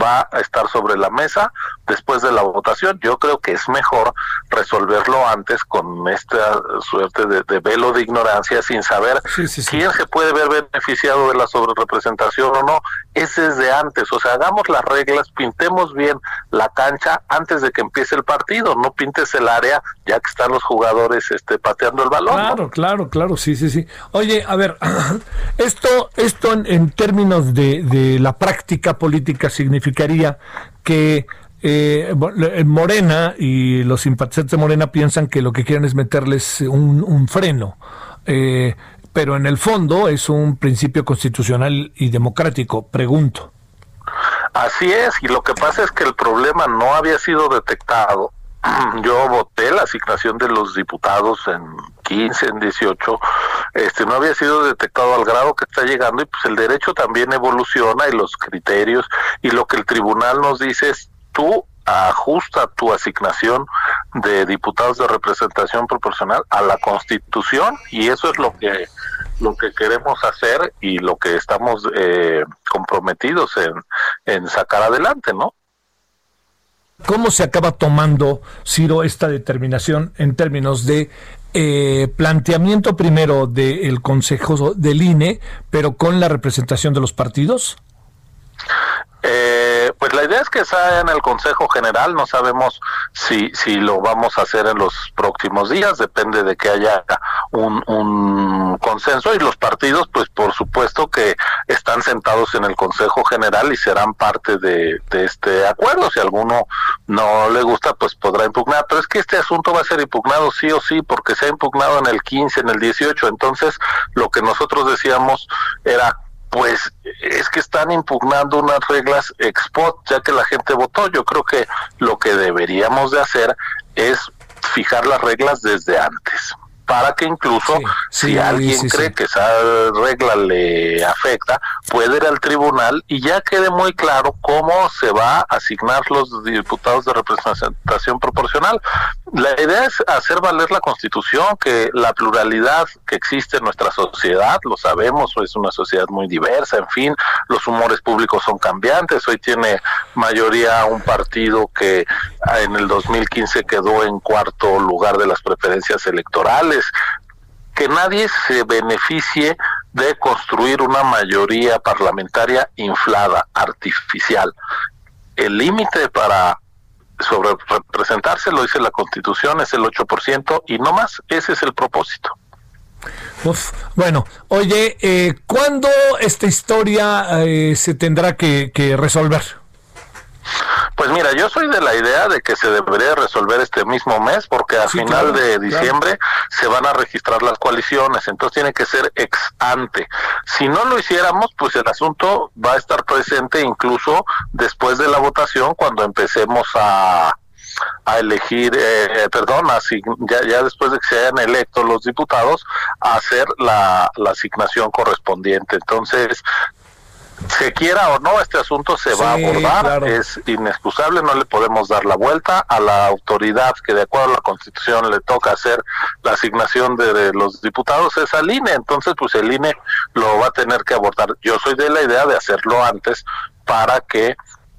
va a estar sobre la mesa después de la votación. Yo creo que es mejor resolverlo antes con esta suerte de, de velo de ignorancia sin saber Sí, sí, sí. quién se puede ver beneficiado de la sobrerepresentación o no. Es desde antes, o sea, hagamos las reglas, pintemos bien la cancha antes de que empiece el partido, no pintes el área ya que están los jugadores este, pateando el balón. ¿no? Claro, claro, claro, sí, sí, sí. Oye, a ver, esto, esto en, en términos de, de la práctica política significaría que eh, eh, Morena y los simpatizantes de Morena piensan que lo que quieren es meterles un, un freno. Eh, pero en el fondo es un principio constitucional y democrático, pregunto. Así es, y lo que pasa es que el problema no había sido detectado. Yo voté la asignación de los diputados en 15, en 18, este no había sido detectado al grado que está llegando y pues el derecho también evoluciona y los criterios y lo que el tribunal nos dice es tú ajusta tu asignación de diputados de representación proporcional a la Constitución y eso es lo que lo que queremos hacer y lo que estamos eh, comprometidos en, en sacar adelante, ¿no? ¿Cómo se acaba tomando, Ciro, esta determinación en términos de eh, planteamiento primero del Consejo del INE, pero con la representación de los partidos? Eh, pues la idea es que sea en el Consejo General, no sabemos si, si lo vamos a hacer en los próximos días, depende de que haya un, un consenso y los partidos, pues por supuesto que están sentados en el Consejo General y serán parte de, de este acuerdo. Si alguno no le gusta, pues podrá impugnar, pero es que este asunto va a ser impugnado sí o sí, porque se ha impugnado en el 15, en el 18, entonces lo que nosotros decíamos era pues es que están impugnando unas reglas ex post, ya que la gente votó. Yo creo que lo que deberíamos de hacer es fijar las reglas desde antes para que incluso Sí, sí, si alguien sí, cree que esa regla le afecta, puede ir al tribunal y ya quede muy claro cómo se va a asignar los diputados de representación proporcional. La idea es hacer valer la constitución, que la pluralidad que existe en nuestra sociedad, lo sabemos, es una sociedad muy diversa, en fin, los humores públicos son cambiantes, hoy tiene mayoría un partido que en el 2015 quedó en cuarto lugar de las preferencias electorales, que nadie se beneficie de construir una mayoría parlamentaria inflada, artificial. El límite para sobre representarse, lo dice la Constitución, es el 8% y no más, ese es el propósito. Bueno, oye, eh, ¿cuándo esta historia eh, se tendrá que resolver? Pues mira, yo soy de la idea de que se debería resolver este mismo mes porque a Sí, final claro, de claro. diciembre se van a registrar las coaliciones, entonces tiene que ser ex ante. Si no lo hiciéramos, pues el asunto va a estar presente incluso después de la votación cuando empecemos a a elegir, eh, perdón, así, ya, ya después de que se hayan electo los diputados, a hacer la, la asignación correspondiente. Entonces, se quiera o no, este asunto se va a abordar, claro. es inexcusable, no le podemos dar la vuelta a la autoridad que de acuerdo a la Constitución le toca hacer la asignación de, de los diputados, es al INE, entonces pues el INE lo va a tener que abordar. Yo soy de la idea de hacerlo antes para que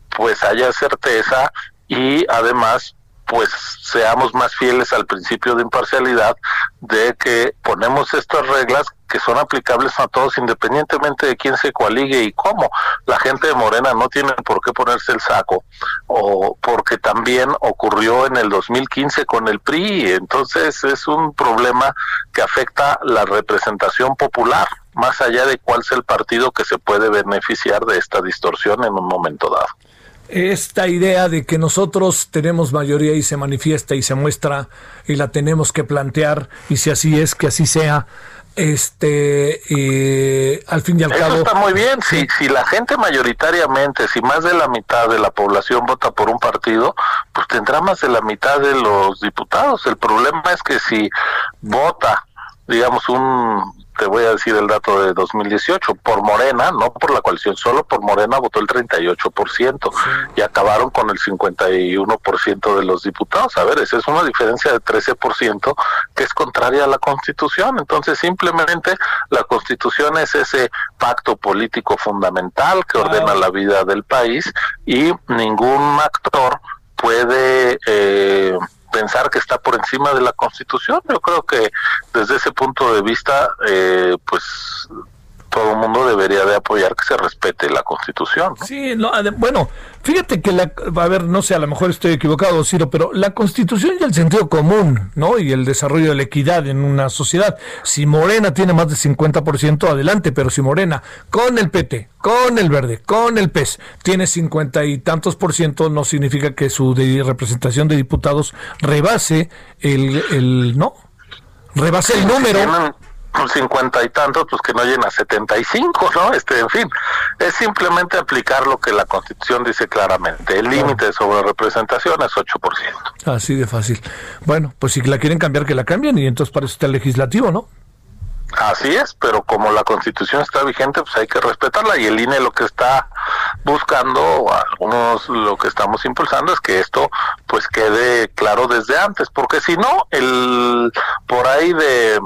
pues haya certeza y además pues seamos más fieles al principio de imparcialidad de que ponemos estas reglas que son aplicables a todos independientemente de quién se coaligue y cómo. La gente de Morena no tiene por qué ponerse el saco o porque también ocurrió en el 2015 con el PRI, entonces es un problema que afecta la representación popular más allá de cuál sea el partido que se puede beneficiar de esta distorsión en un momento dado. Esta idea de que nosotros tenemos mayoría y se manifiesta y se muestra y la tenemos que plantear y si así es, que así sea, este, eh, al fin y al Eso cabo... está muy bien. Si, si la gente mayoritariamente, si más de la mitad de la población vota por un partido, pues tendrá más de la mitad de los diputados. El problema es que si vota, digamos, un, te voy a decir el dato de 2018, por Morena, no por la coalición, solo por Morena votó el 38% y acabaron con el 51% de los diputados. A ver, esa es una diferencia de 13% que es contraria a la Constitución. Entonces, simplemente la Constitución es ese pacto político fundamental que ordena la vida del país y ningún actor puede eh, pensar que está por encima de la Constitución. Yo creo que desde ese punto de vista, eh, pues todo el mundo debería de apoyar que se respete la Constitución. ¿no? Sí, no, bueno, fíjate que la, a ver, no sé, a lo mejor estoy equivocado, Ciro, pero la constitución y el sentido común, ¿no? Y el desarrollo de la equidad en una sociedad. Si Morena tiene más de 50%, adelante, pero si Morena, con el PT, con el Verde, con el PES, tiene 50 y tantos por ciento, no significa que su de- representación de diputados rebase el, el ¿no? Rebase el número. Tienen cincuenta y tantos, pues que no llena 75, ¿no? Este, en fin, es simplemente aplicar lo que la Constitución dice claramente. El límite sobre representación es 8%. Así de fácil. Bueno, pues si la quieren cambiar, que la cambien y entonces para eso está el legislativo, ¿no? Así es, pero como la constitución está vigente, pues hay que respetarla y el INE lo que está buscando, o algunos lo que estamos impulsando es que esto pues quede claro desde antes, porque si no, el por ahí de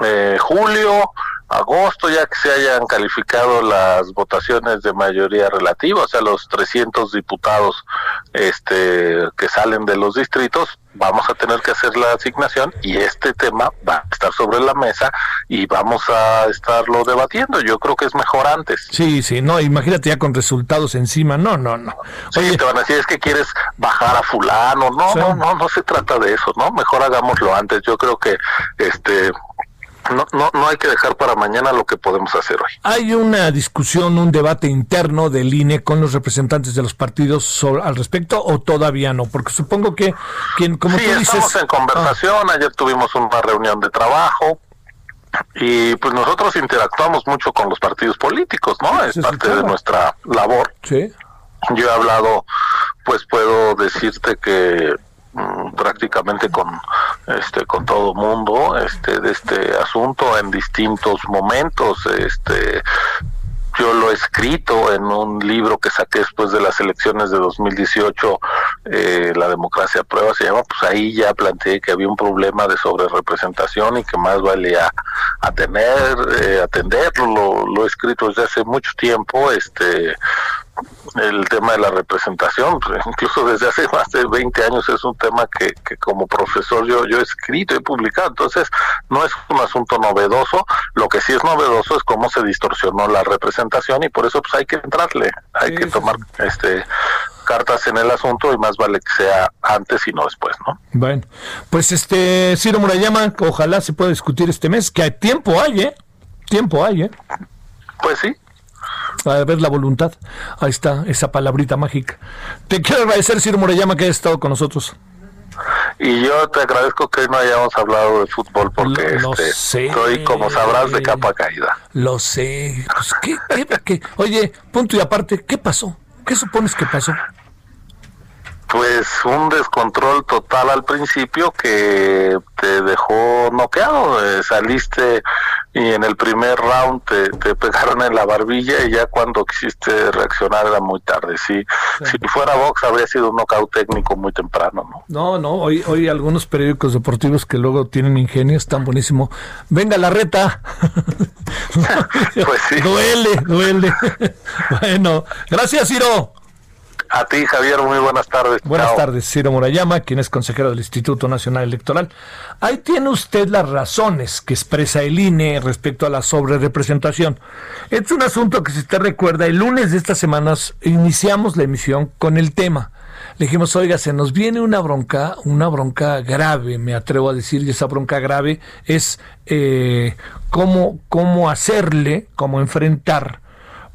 eh, julio, agosto, ya que se hayan calificado las votaciones de mayoría relativa, o sea, los 300 diputados este que salen de los distritos, vamos a tener que hacer la asignación y este tema va a estar sobre la mesa y vamos a estarlo debatiendo. Yo creo que es mejor antes. Sí, sí, no, imagínate ya con resultados encima. No, no, no. Sí, Oye, te van a decir es que quieres bajar a fulano, no, Sí. no, no, no se trata de eso, ¿no? Mejor hagámoslo antes. Yo creo que este no, no, no hay que dejar para mañana lo que podemos hacer hoy. hay una discusión, un debate interno del INE con los representantes de los partidos sobre- al respecto o todavía no, porque supongo que quien, como sí, tú estamos dices, en conversación. Ayer tuvimos una reunión de trabajo. Y pues nosotros interactuamos mucho con los partidos políticos, ¿no? Es parte de nuestra labor. Ah, sí, Yo he hablado, pues puedo decirte que prácticamente con este con todo mundo este de este asunto en distintos momentos este yo lo he escrito en un libro que saqué después de las elecciones de 2018, eh, La democracia a prueba se llama, pues ahí ya planteé que había un problema de sobrerepresentación y que más valía eh, atenderlo, lo, lo he escrito desde hace mucho tiempo, este el tema de la representación, pues, incluso desde hace más de 20 años es un tema que, que como profesor yo, yo he escrito, he publicado, entonces no es un asunto novedoso, lo que sí es novedoso es cómo se distorsionó la representación y por eso pues hay que entrarle, hay Sí, que tomar sí. este cartas en el asunto y más vale que sea antes y no después, ¿no? bueno, pues este Ciro Murayama, ojalá se pueda discutir este mes, que hay tiempo hay, ¿eh? Tiempo hay, ¿eh? Pues sí, A ver la voluntad. Ahí está, esa palabrita mágica. Te quiero agradecer, Ciro Murayama, que hayas estado con nosotros. y yo te agradezco que no hayamos hablado de fútbol porque lo este, sé. estoy, como sabrás, de capa caída. Lo sé. Pues, ¿qué, qué- qué? Oye, punto y aparte, ¿qué pasó? ¿Qué supones que pasó? Pues un descontrol total al principio que te dejó noqueado. eh, saliste y en el primer round te, te pegaron en la barbilla y ya cuando quisiste reaccionar era muy tarde. Si, si fuera box habría sido un knockout técnico muy temprano, ¿no? No, no, hoy, hoy algunos periódicos deportivos que luego tienen ingenio están buenísimo. Venga la reta. Pues sí. Duele, duele. bueno, gracias, Ciro. A ti, Javier, muy buenas tardes. Buenas Chao. tardes, Ciro Murayama, quien es consejero del Instituto Nacional Electoral. Ahí tiene usted las razones que expresa el INE respecto a la sobrerepresentación. Es un asunto que, si usted recuerda, el lunes de estas semanas iniciamos la emisión con el tema. Le dijimos, oiga, se nos viene una bronca, una bronca grave, me atrevo a decir, y esa bronca grave es eh, cómo, cómo hacerle, cómo enfrentar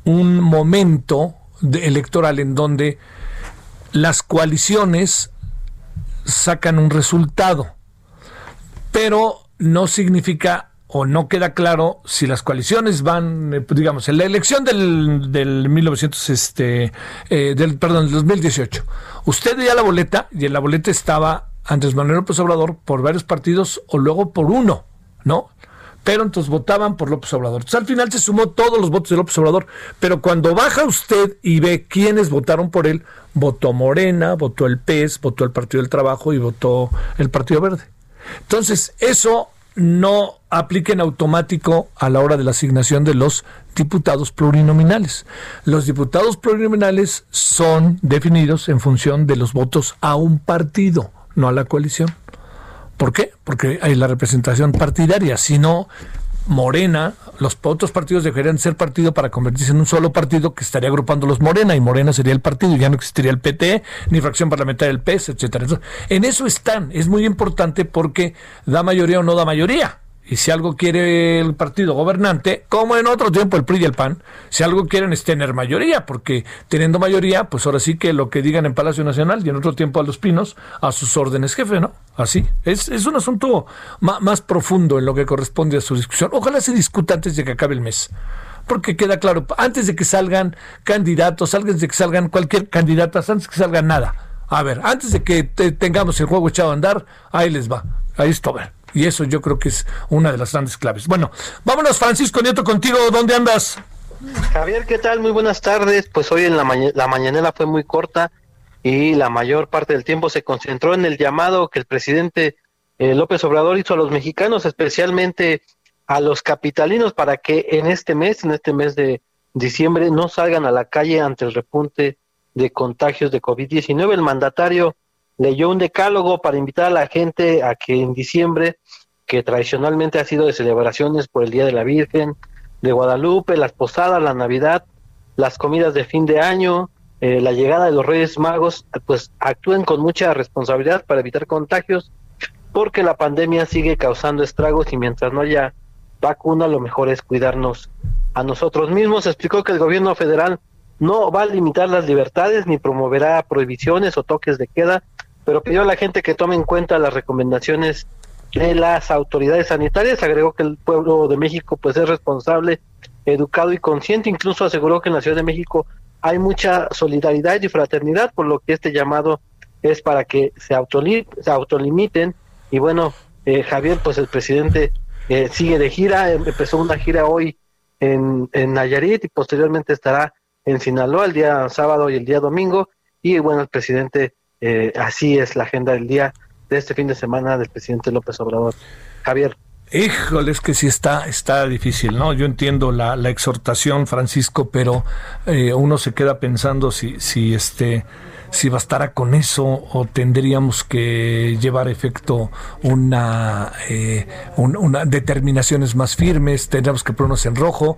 un momento de- electoral en donde las coaliciones sacan un resultado, pero no significa o no queda claro si las coaliciones van, eh, digamos, en la elección del, del 1900, este, eh, del, perdón, del 2018. Usted veía la boleta y en la boleta estaba Andrés Manuel López Obrador por varios partidos o luego por uno, ¿no? Pero entonces votaban por López Obrador. Entonces al final se sumó todos los votos de López Obrador. Pero cuando baja usted y ve quiénes votaron por él, votó Morena, votó el PES, votó el Partido del Trabajo y votó el Partido Verde. Entonces, eso no aplique en automático a la hora de la asignación de los diputados plurinominales. Los diputados plurinominales son definidos en función de los votos a un partido, no a la coalición. ¿Por qué? Porque hay la representación partidaria. Si no, Morena, los otros partidos deberían ser partido para convertirse en un solo partido que estaría agrupando los Morena y Morena sería el partido, ya no existiría el PT, ni fracción parlamentaria del PES, etcétera. En eso están, es muy importante porque da mayoría o no da mayoría. Y si algo quiere el partido gobernante, como en otro tiempo el PRI y el PAN, si algo quieren es tener mayoría, porque teniendo mayoría, pues ahora sí que lo que digan en Palacio Nacional y en otro tiempo a los pinos, a sus órdenes, jefe, ¿no? Así. Es, es un asunto ma- más profundo en lo que corresponde a su discusión. Ojalá se discuta antes de que acabe el mes. Porque queda claro, antes de que salgan candidatos, antes de que salgan cualquier candidata, antes de que salga nada. A ver, antes de que te- tengamos el juego echado a andar, ahí les va. Ahí está, a ver. Y eso yo creo que es una de las grandes claves. Bueno, vámonos, Francisco Nieto, contigo. ¿Dónde andas? Javier, ¿qué tal? Muy buenas tardes. Pues hoy en la, maña- la mañanera fue muy corta y la mayor parte del tiempo se concentró en el llamado que el presidente eh, López Obrador hizo a los mexicanos, especialmente a los capitalinos, para que en este mes, en este mes de diciembre, no salgan a la calle ante el repunte de contagios de COVID-19. El mandatario leyó un decálogo para invitar a la gente a que en diciembre, que tradicionalmente ha sido de celebraciones por el Día de la Virgen, de Guadalupe, las posadas, la Navidad, las comidas de fin de año, eh, la llegada de los Reyes Magos, pues actúen con mucha responsabilidad para evitar contagios, porque la pandemia sigue causando estragos y mientras no haya vacuna, lo mejor es cuidarnos a nosotros mismos. Explicó que el gobierno federal no va a limitar las libertades ni promoverá prohibiciones o toques de queda, pero pidió a la gente que tome en cuenta las recomendaciones de las autoridades sanitarias. Agregó que el pueblo de México pues es responsable, educado y consciente. Incluso aseguró que en la Ciudad de México hay mucha solidaridad y fraternidad, por lo que este llamado es para que se, autoli- se autolimiten. Y bueno, eh, Javier, pues el presidente eh, sigue de gira, em- empezó una gira hoy en, en Nayarit y posteriormente estará en Sinaloa el día sábado y el día domingo. Y bueno, el presidente, eh, así es la agenda del día de este fin de semana del presidente López Obrador. Javier. Híjole, es que sí está, está difícil, ¿no? Yo entiendo la, exhortación, Francisco, pero eh, uno se queda pensando si, si este si bastará con eso o tendríamos que llevar efecto una, eh, un- una determinaciones más firmes, tendríamos que ponernos en rojo.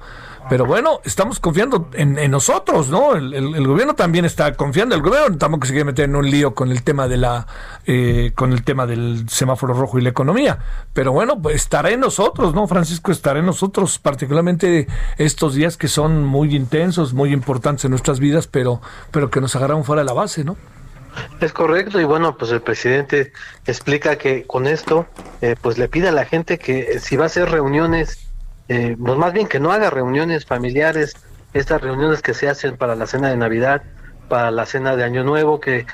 Pero bueno, estamos confiando en, en nosotros, ¿no? El, gobierno también está confiando. El gobierno tampoco se quiere meter en un lío con el tema de la, eh, con el tema del semáforo rojo y la economía. Pero bueno, pues estará en nosotros, ¿no, Francisco? Estará en nosotros, particularmente estos días que son muy intensos, muy importantes en nuestras vidas, pero, pero que nos agarraron fuera de la base, ¿no? Es correcto y bueno, pues el presidente explica que con esto, eh, pues le pide a la gente que si va a hacer reuniones, eh, pues más bien que no haga reuniones familiares, estas reuniones que se hacen para la cena de Navidad, para la cena de Año Nuevo, que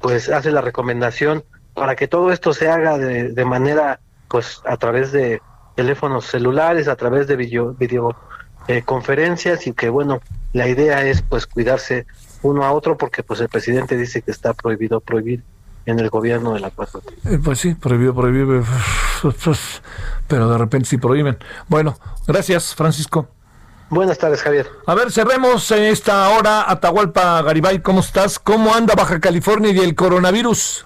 pues hace la recomendación para que todo esto se haga de, manera, pues a través de teléfonos celulares, a través de video, video eh, y que bueno, la idea es pues cuidarse uno a otro porque pues el presidente dice que está prohibido prohibir en el gobierno de la 4 Eh, Pues sí, prohibido, prohibido, pero de repente sí prohíben. Bueno, gracias, Francisco. Buenas tardes, Javier. A ver, cerremos en esta hora. Atahualpa Garibay, ¿cómo estás? ¿Cómo anda Baja California y el coronavirus?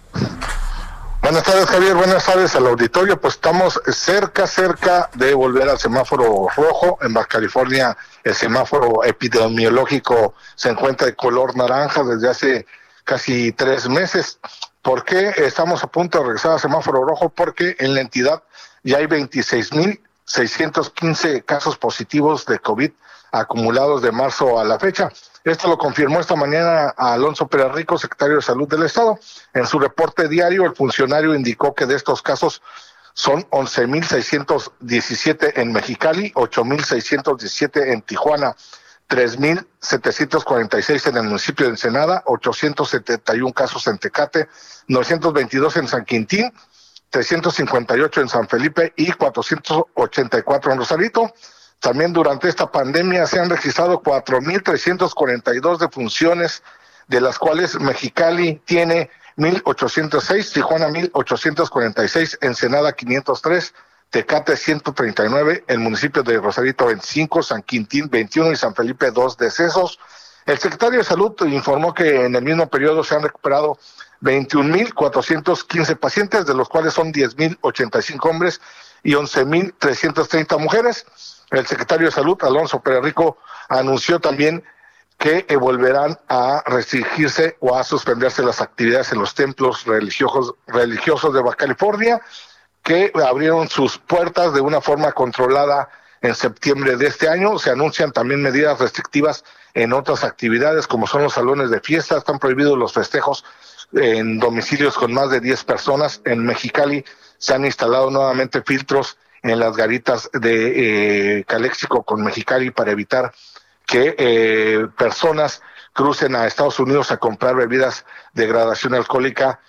Buenas tardes, Javier. Buenas tardes al auditorio. Pues estamos cerca, cerca de volver al semáforo rojo. En Baja California, el semáforo epidemiológico se encuentra de color naranja desde hace casi tres meses. ¿Por qué estamos a punto de regresar al semáforo rojo? Porque en la entidad ya hay 26.615 casos positivos de COVID acumulados de marzo a la fecha. Esto lo confirmó esta mañana Alonso Pérez Rico, secretario de Salud del Estado. En su reporte diario, el funcionario indicó que de estos casos son 11.617 en Mexicali, 8.617 en Tijuana, 3.746 en el municipio de Ensenada, 871 casos en Tecate, 922 en San Quintín, 358 en San Felipe y 484 en Rosarito. También durante esta pandemia se han registrado 4.342 defunciones, de las cuales Mexicali tiene 1.806, Tijuana 1.846, Ensenada 503, Tecate 139, el municipio de Rosarito 25, San Quintín 21 y San Felipe 2 decesos. El secretario de Salud informó que en el mismo periodo se han recuperado 21.415 pacientes, de los cuales son 10.085 hombres y 11.330 mujeres. El secretario de Salud, Alonso Pérez Rico, anunció también que eh, volverán a restringirse o a suspenderse las actividades en los templos religiosos, religiosos de Baja California, que abrieron sus puertas de una forma controlada en septiembre de este año. Se anuncian también medidas restrictivas en otras actividades, como son los salones de fiesta. Están prohibidos los festejos en domicilios con más de 10 personas. En Mexicali se han instalado nuevamente filtros en las garitas de eh, Caléxico con Mexicali para evitar que eh, personas crucen a Estados Unidos a comprar bebidas de gradación alcohólica,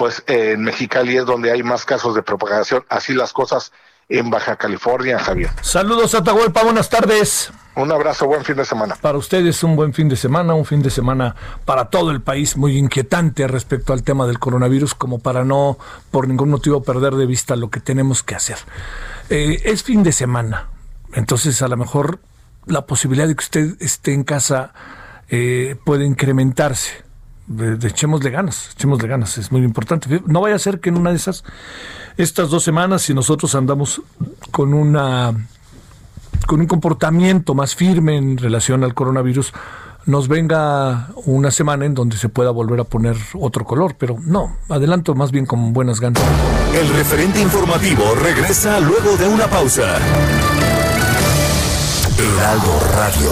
pues eh, en Mexicali es donde hay más casos de propagación. Así las cosas en Baja California, Javier. Saludos Atahualpa, buenas tardes. Un abrazo, buen fin de semana. Para ustedes un buen fin de semana, un fin de semana para todo el país muy inquietante respecto al tema del coronavirus, como para no por ningún motivo perder de vista lo que tenemos que hacer. Eh, es fin de semana, entonces a lo mejor la posibilidad de que usted esté en casa eh, puede incrementarse. De, de echémosle ganas, echémosle ganas, es muy importante. No vaya a ser que en una de esas, estas dos semanas, si nosotros andamos con una con un comportamiento más firme en relación al coronavirus, nos venga una semana en donde se pueda volver a poner otro color, pero no, adelanto más bien con buenas ganas. El referente informativo regresa luego de una pausa. Heraldo Radio.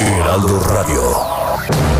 Heraldo Radio.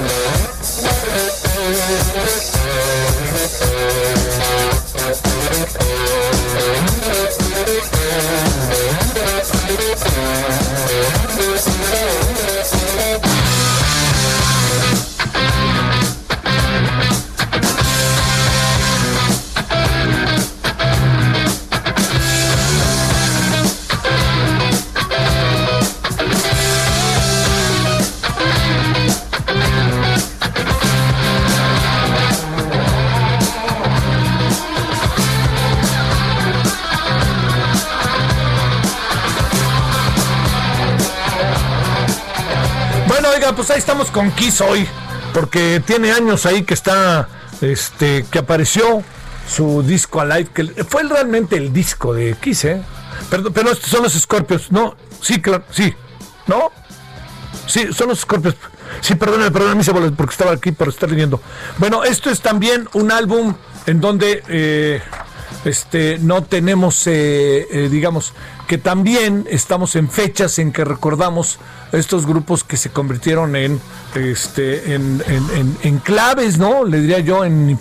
Estamos con Kiss hoy, porque tiene años ahí que está, este, que apareció su disco Alive, que fue realmente el disco de Kiss, ¿eh? Pero estos son los Scorpions, no, sí, claro, sí, ¿no? Sí, son los Scorpions. Sí, perdóname, perdóname, porque estaba aquí por estar leyendo. Bueno, esto es también un álbum en donde eh, este, no tenemos, eh, eh, digamos, que también estamos en fechas en que recordamos estos grupos que se convirtieron en, este, en, en- en- claves, ¿no? Le diría yo, en,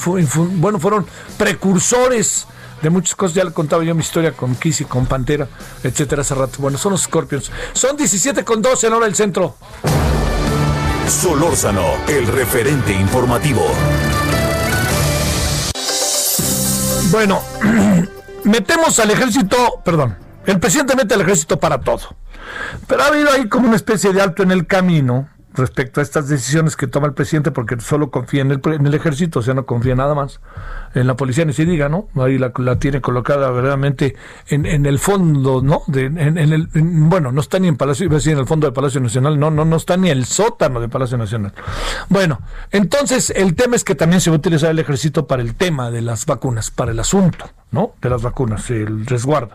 bueno, fueron precursores de muchas cosas. Ya le contaba yo mi historia con Kiss y con Pantera, etcétera, hace rato. Bueno, son los Scorpions. Son 17 con 12 en hora del centro. Solórzano, el referente informativo. Bueno, metemos al ejército, perdón, el presidente mete al ejército para todo. Pero ha habido ahí como una especie de alto en el camino respecto a estas decisiones que toma el presidente porque solo confía en el, en el ejército, o sea, no confía nada más en la policía, ni se diga, ¿no? Ahí la, tiene colocada verdaderamente en, en el fondo, ¿no? De, en, el, en- bueno, no está ni en Palacio, iba a decir en el fondo del Palacio Nacional, no, no, no está ni en el sótano del Palacio Nacional. Bueno, entonces el tema es que también se va a utilizar el ejército para el tema de las vacunas, para el asunto, ¿no? De las vacunas, el resguardo.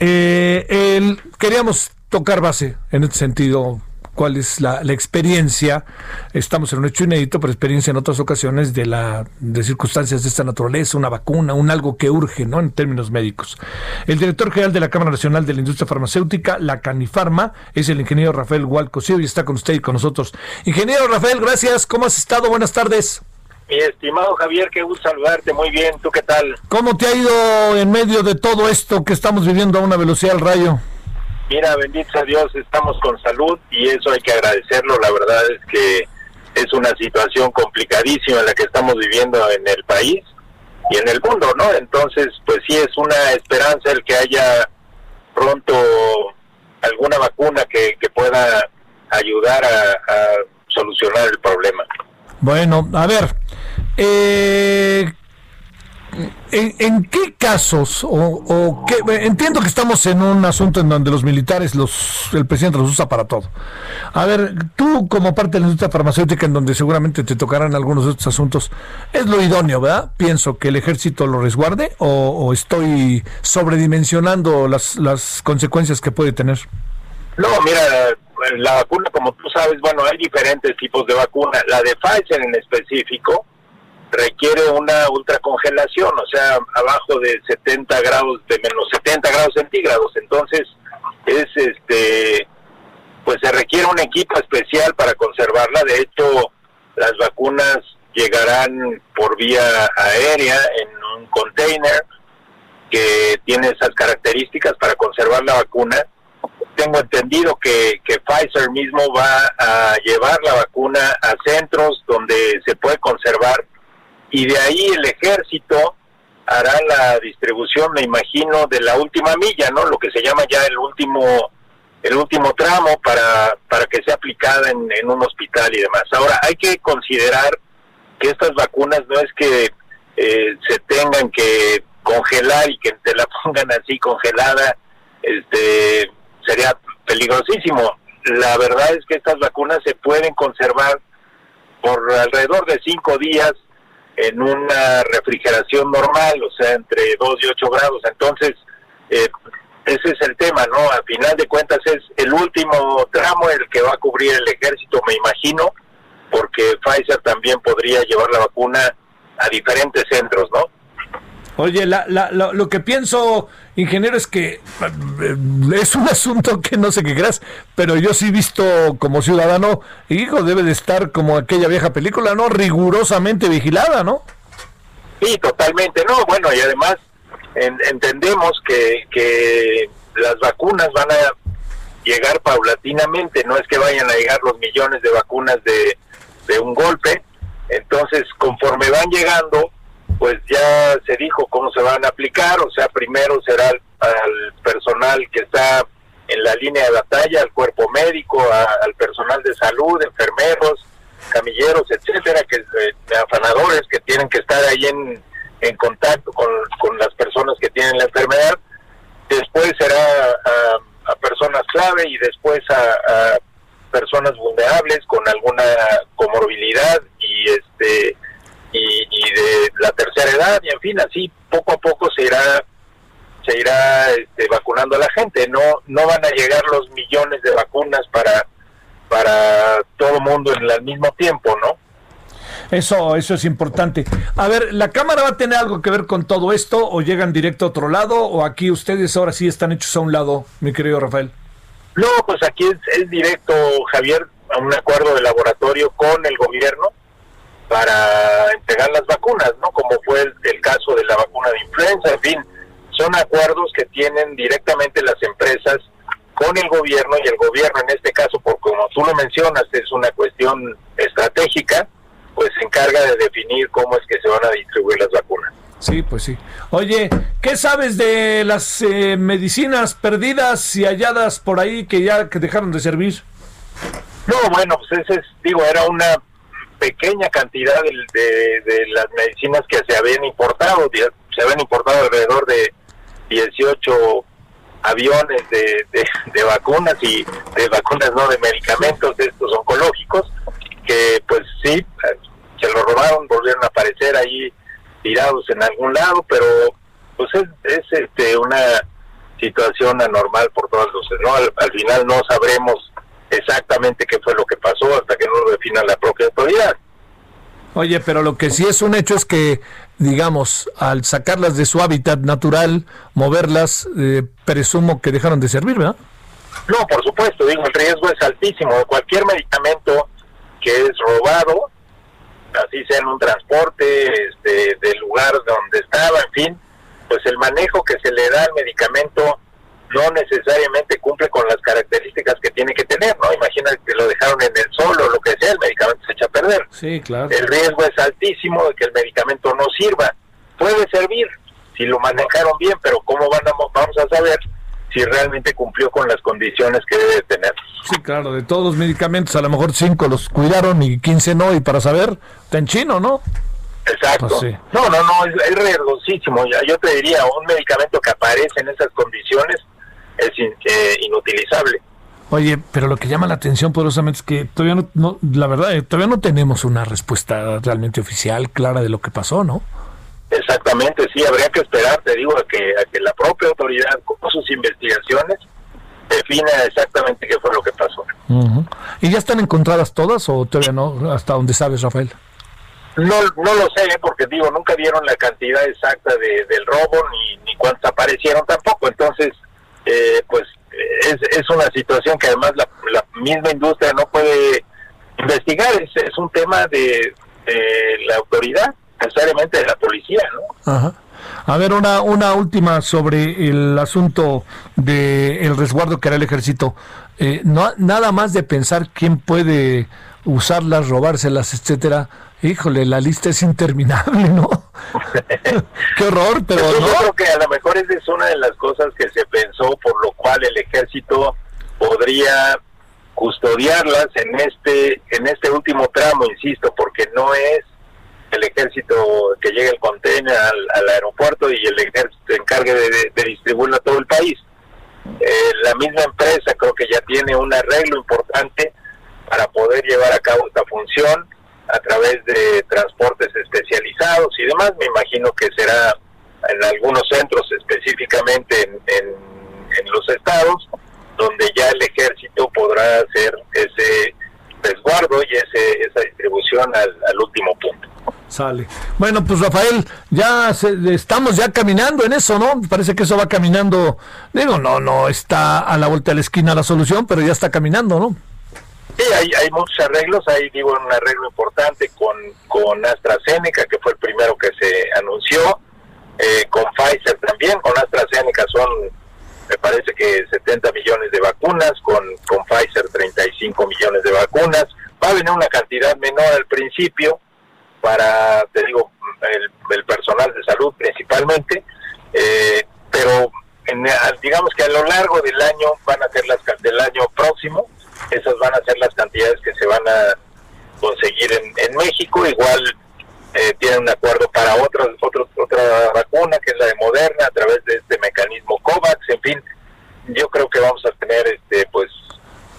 Eh, el- queríamos tocar base en este sentido. ¿Cuál es la, la experiencia? Estamos en un hecho inédito, pero experiencia en otras ocasiones de la de circunstancias de esta naturaleza, una vacuna, un algo que urge, ¿no? En términos médicos. El director general de la Cámara Nacional de la Industria Farmacéutica, la Canifarma, es el ingeniero Rafael Hualcosío y está con usted y con nosotros. Ingeniero Rafael, gracias. ¿Cómo has estado? Buenas tardes. Mi estimado Javier, qué gusto saludarte. Muy bien, ¿tú qué tal? ¿Cómo te ha ido en medio de todo esto que estamos viviendo a una velocidad al rayo? Mira, bendito sea Dios, estamos con salud y eso hay que agradecerlo. La verdad es que es una situación complicadísima la que estamos viviendo en el país y en el mundo, ¿no? Entonces, pues sí es una esperanza el que haya pronto alguna vacuna que, que pueda ayudar a, a solucionar el problema. Bueno, a ver, eh, ¿en, qué casos o, o qué, entiendo que estamos en un asunto en donde los militares, los, el presidente los usa para todo. A ver, tú como parte de la industria farmacéutica, en donde seguramente te tocarán algunos de estos asuntos, es lo idóneo, ¿verdad? Pienso que el ejército lo resguarde o, o estoy sobredimensionando las, las consecuencias que puede tener. No, mira, la vacuna, como tú sabes, bueno, hay diferentes tipos de vacuna. La de Pfizer en específico requiere una ultracongelación, o sea, abajo de 70 grados, de menos 70 grados centígrados. Entonces, es este, pues se requiere un equipo especial para conservarla. De hecho, las vacunas llegarán por vía aérea en un container que tiene esas características para conservar la vacuna tengo entendido que, que Pfizer mismo va a llevar la vacuna a centros donde se puede conservar y de ahí el ejército hará la distribución, me imagino, de la última milla, ¿no? Lo que se llama ya el último el último tramo para, para que sea aplicada en, un hospital y demás. Ahora, hay que considerar que estas vacunas no es que eh, se tengan que congelar y que te la pongan así congelada, este sería peligrosísimo. La verdad es que estas vacunas se pueden conservar por alrededor de cinco días en una refrigeración normal, o sea, entre 2 y 8 grados. Entonces, eh, ese es el tema, ¿no? A final de cuentas es el último tramo el que va a cubrir el ejército, me imagino, porque Pfizer también podría llevar la vacuna a diferentes centros, ¿no? Oye, la, la, lo, que pienso, ingeniero, es que eh, es un asunto que no sé qué creas, pero yo sí visto como ciudadano, hijo, debe de estar como aquella vieja película, ¿no? Rigurosamente vigilada, ¿no? Sí, totalmente, no, bueno, y además en- entendemos que, que las vacunas van a llegar paulatinamente, no es que vayan a llegar los millones de vacunas de, de un golpe, entonces conforme van llegando, pues ya se dijo cómo se van a aplicar, o sea, primero será al, al personal que está en la línea de batalla, al cuerpo médico, al personal de salud, enfermeros, camilleros, etcétera, que eh, afanadores que tienen que estar ahí en, en contacto con, con las personas que tienen la enfermedad. Después será a, a personas clave y después a, a personas vulnerables con alguna comorbilidad y este y, y de la tercera edad y en fin así poco a poco se irá se irá este, vacunando a la gente no no van a llegar los millones de vacunas para para todo mundo en el mismo tiempo no Eso, eso es importante. A ver, ¿la Cámara va a tener algo que ver con todo esto o llegan directo a otro lado o aquí ustedes ahora sí están hechos a un lado, mi querido Rafael? No, pues aquí es, es directo, Javier, a un acuerdo de laboratorio con el gobierno para entregar las vacunas, ¿no? Como fue el, el caso de la vacuna de influenza, en fin, son acuerdos que tienen directamente las empresas con el gobierno y el gobierno en este caso, por como tú lo mencionas, es una cuestión estratégica, pues se encarga de definir cómo es que se van a distribuir las vacunas. Sí, pues sí. Oye, ¿qué sabes de las eh, medicinas perdidas y halladas por ahí que ya que dejaron de servir? No, bueno, pues ese es, digo, era una pequeña cantidad de, de- las medicinas que se habían importado, se habían importado alrededor de 18 aviones de, de, vacunas y de vacunas no de medicamentos de estos oncológicos que pues sí se lo robaron volvieron a aparecer ahí tirados en algún lado pero pues es, es este una situación anormal por todas luces no al final no sabremos exactamente qué fue lo que pasó hasta que no lo defina la propia autoridad Oye, pero lo que sí es un hecho es que, digamos, al sacarlas de su hábitat natural, moverlas, eh, presumo que dejaron de servir, ¿verdad? No, por supuesto, digo, el riesgo es altísimo. de Cualquier medicamento que es robado, así sea en un transporte, este, del lugar donde estaba, en fin, pues el manejo que se le da al medicamento no necesariamente cumple con las características que tiene que tener, ¿no? Imagina que lo dejaron en el sol o lo que sea, el medicamento se echa a perder. Sí, claro. El riesgo es altísimo de que el medicamento no sirva. Puede servir si lo manejaron bien, pero ¿cómo van a- vamos a saber si realmente cumplió con las condiciones que debe tener. Sí, claro, de todos los medicamentos, a lo mejor cinco los cuidaron y 15 no, y para saber, está en chino, ¿no? Exacto. Pues sí. No, no, no, es, es riesgosísimo. Yo te diría, un medicamento que aparece en esas condiciones es in- eh, inutilizable. Oye, pero lo que llama la atención poderosamente es que todavía no, no- la verdad, eh, todavía no tenemos una respuesta realmente oficial, clara de lo que pasó, ¿no? Exactamente, sí, habría que esperar, te digo, a que, a que la propia autoridad, con sus investigaciones, defina exactamente qué fue lo que pasó. ¿Y ya están encontradas todas o todavía no? Hasta donde sabes, Rafael. No, no lo sé, porque digo, nunca dieron la cantidad exacta de, del robo ni, ni cuántas aparecieron tampoco. Entonces, eh, pues es, es una situación que además la, la misma industria no puede investigar. Es, es un tema de, de la autoridad, necesariamente de la policía, ¿no? Ajá. A ver, una, una última sobre el asunto del el resguardo que hará el ejército. Eh, no, nada más de pensar quién puede usarlas, robárselas, etcétera. Híjole, la lista es interminable, ¿no? Qué horror, pero Yo no. creo que a lo mejor esa es una de las cosas que se pensó, por lo cual el ejército podría custodiarlas en este en este último tramo, insisto, porque no es el ejército que llegue el contenedor al, al aeropuerto y el ejército se encargue de, de- de distribuirlo a todo el país. Eh, la misma empresa creo que ya tiene un arreglo importante para poder llevar a cabo esta función a través de transportes especializados y demás. Me imagino que será en algunos centros específicamente en, en- los estados donde ya el ejército podrá hacer ese resguardo y ese, esa distribución al, al último punto. Sale. Bueno, pues Rafael, ya se- estamos ya caminando en eso, ¿no? Parece que eso va caminando. Digo, no, no está a la vuelta de la esquina la solución, pero ya está caminando, ¿no? Sí, hay, hay muchos arreglos, hay digo un arreglo importante con, con AstraZeneca, que fue el primero que se anunció, eh, con Pfizer también, con AstraZeneca son, me parece que 70 millones de vacunas, con, con Pfizer 35 millones de vacunas, va a venir una cantidad menor al principio para, te digo, el, el personal de salud principalmente, eh, pero en, digamos que a lo largo del año van a ser las del año próximo, esas van a ser las cantidades que se van a conseguir en, en México, igual eh, tienen un acuerdo para otras otros, otra vacuna que es la de Moderna a través de este mecanismo COVAX, en fin, yo creo que vamos a tener este pues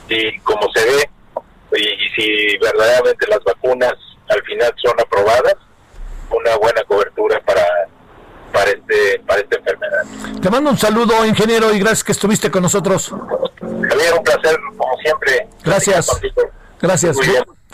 y como se ve y, y si verdaderamente las vacunas al final son aprobadas, una buena cobertura para para este para esta enfermedad. Te mando un saludo, ingeniero, y gracias que estuviste con nosotros. Javier, un placer como siempre. Gracias. Gracias.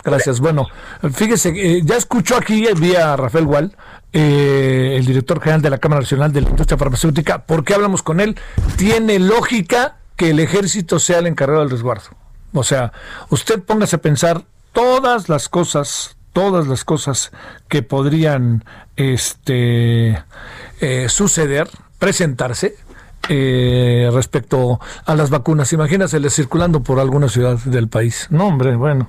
Gracias. Bueno, fíjese, eh, ya escuchó aquí eh, vía Rafael Gual, eh, el director general de la Cámara Nacional de la Industria Farmacéutica. ¿Por qué hablamos con él? Tiene lógica que el ejército sea el encargado del resguardo. O sea, usted póngase a pensar todas las cosas, todas las cosas que podrían este, eh, suceder, presentarse, eh, respecto a las vacunas. Imagínasele circulando por alguna ciudad del país. No, hombre, bueno,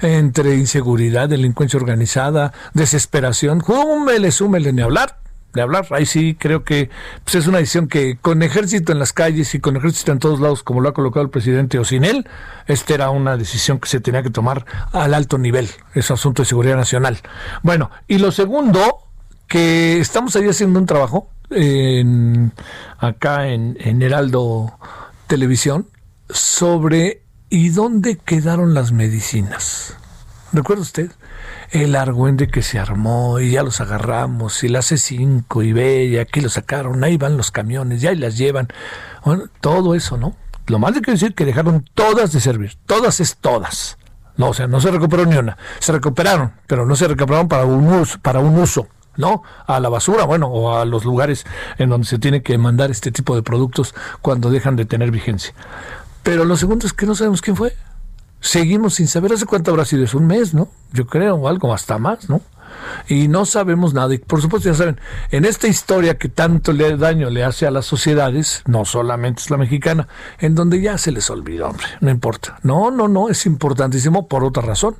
entre inseguridad, delincuencia organizada, desesperación, súmele, súmele, ni hablar. De hablar, ahí sí creo que pues es una decisión que con ejército en las calles y con ejército en todos lados, como lo ha colocado el presidente o sin él, esta era una decisión que se tenía que tomar al alto nivel, es asunto de seguridad nacional. Bueno, y lo segundo, que estamos ahí haciendo un trabajo en, acá en, en Heraldo Televisión sobre ¿y dónde quedaron las medicinas? ¿Recuerda usted? El argüende que se armó y ya los agarramos y la C5 y B y aquí lo sacaron, ahí van los camiones, ya ahí las llevan. Bueno, todo eso, ¿no? Lo más de que decir que dejaron todas de servir, todas es todas. No, o sea, no se recuperó ni una. Se recuperaron, pero no se recuperaron para un uso, para un uso. ¿no? A la basura, bueno, o a los lugares en donde se tiene que mandar este tipo de productos cuando dejan de tener vigencia. Pero lo segundo es que no sabemos quién fue. Seguimos sin saber hace cuánto habrá sido, es un mes, ¿no? Yo creo, o algo hasta más, ¿no? Y no sabemos nada. Y por supuesto, ya saben, en esta historia que tanto le daño le hace a las sociedades, no solamente es la mexicana, en donde ya se les olvidó, hombre, no importa. No, no, no, es importantísimo por otra razón.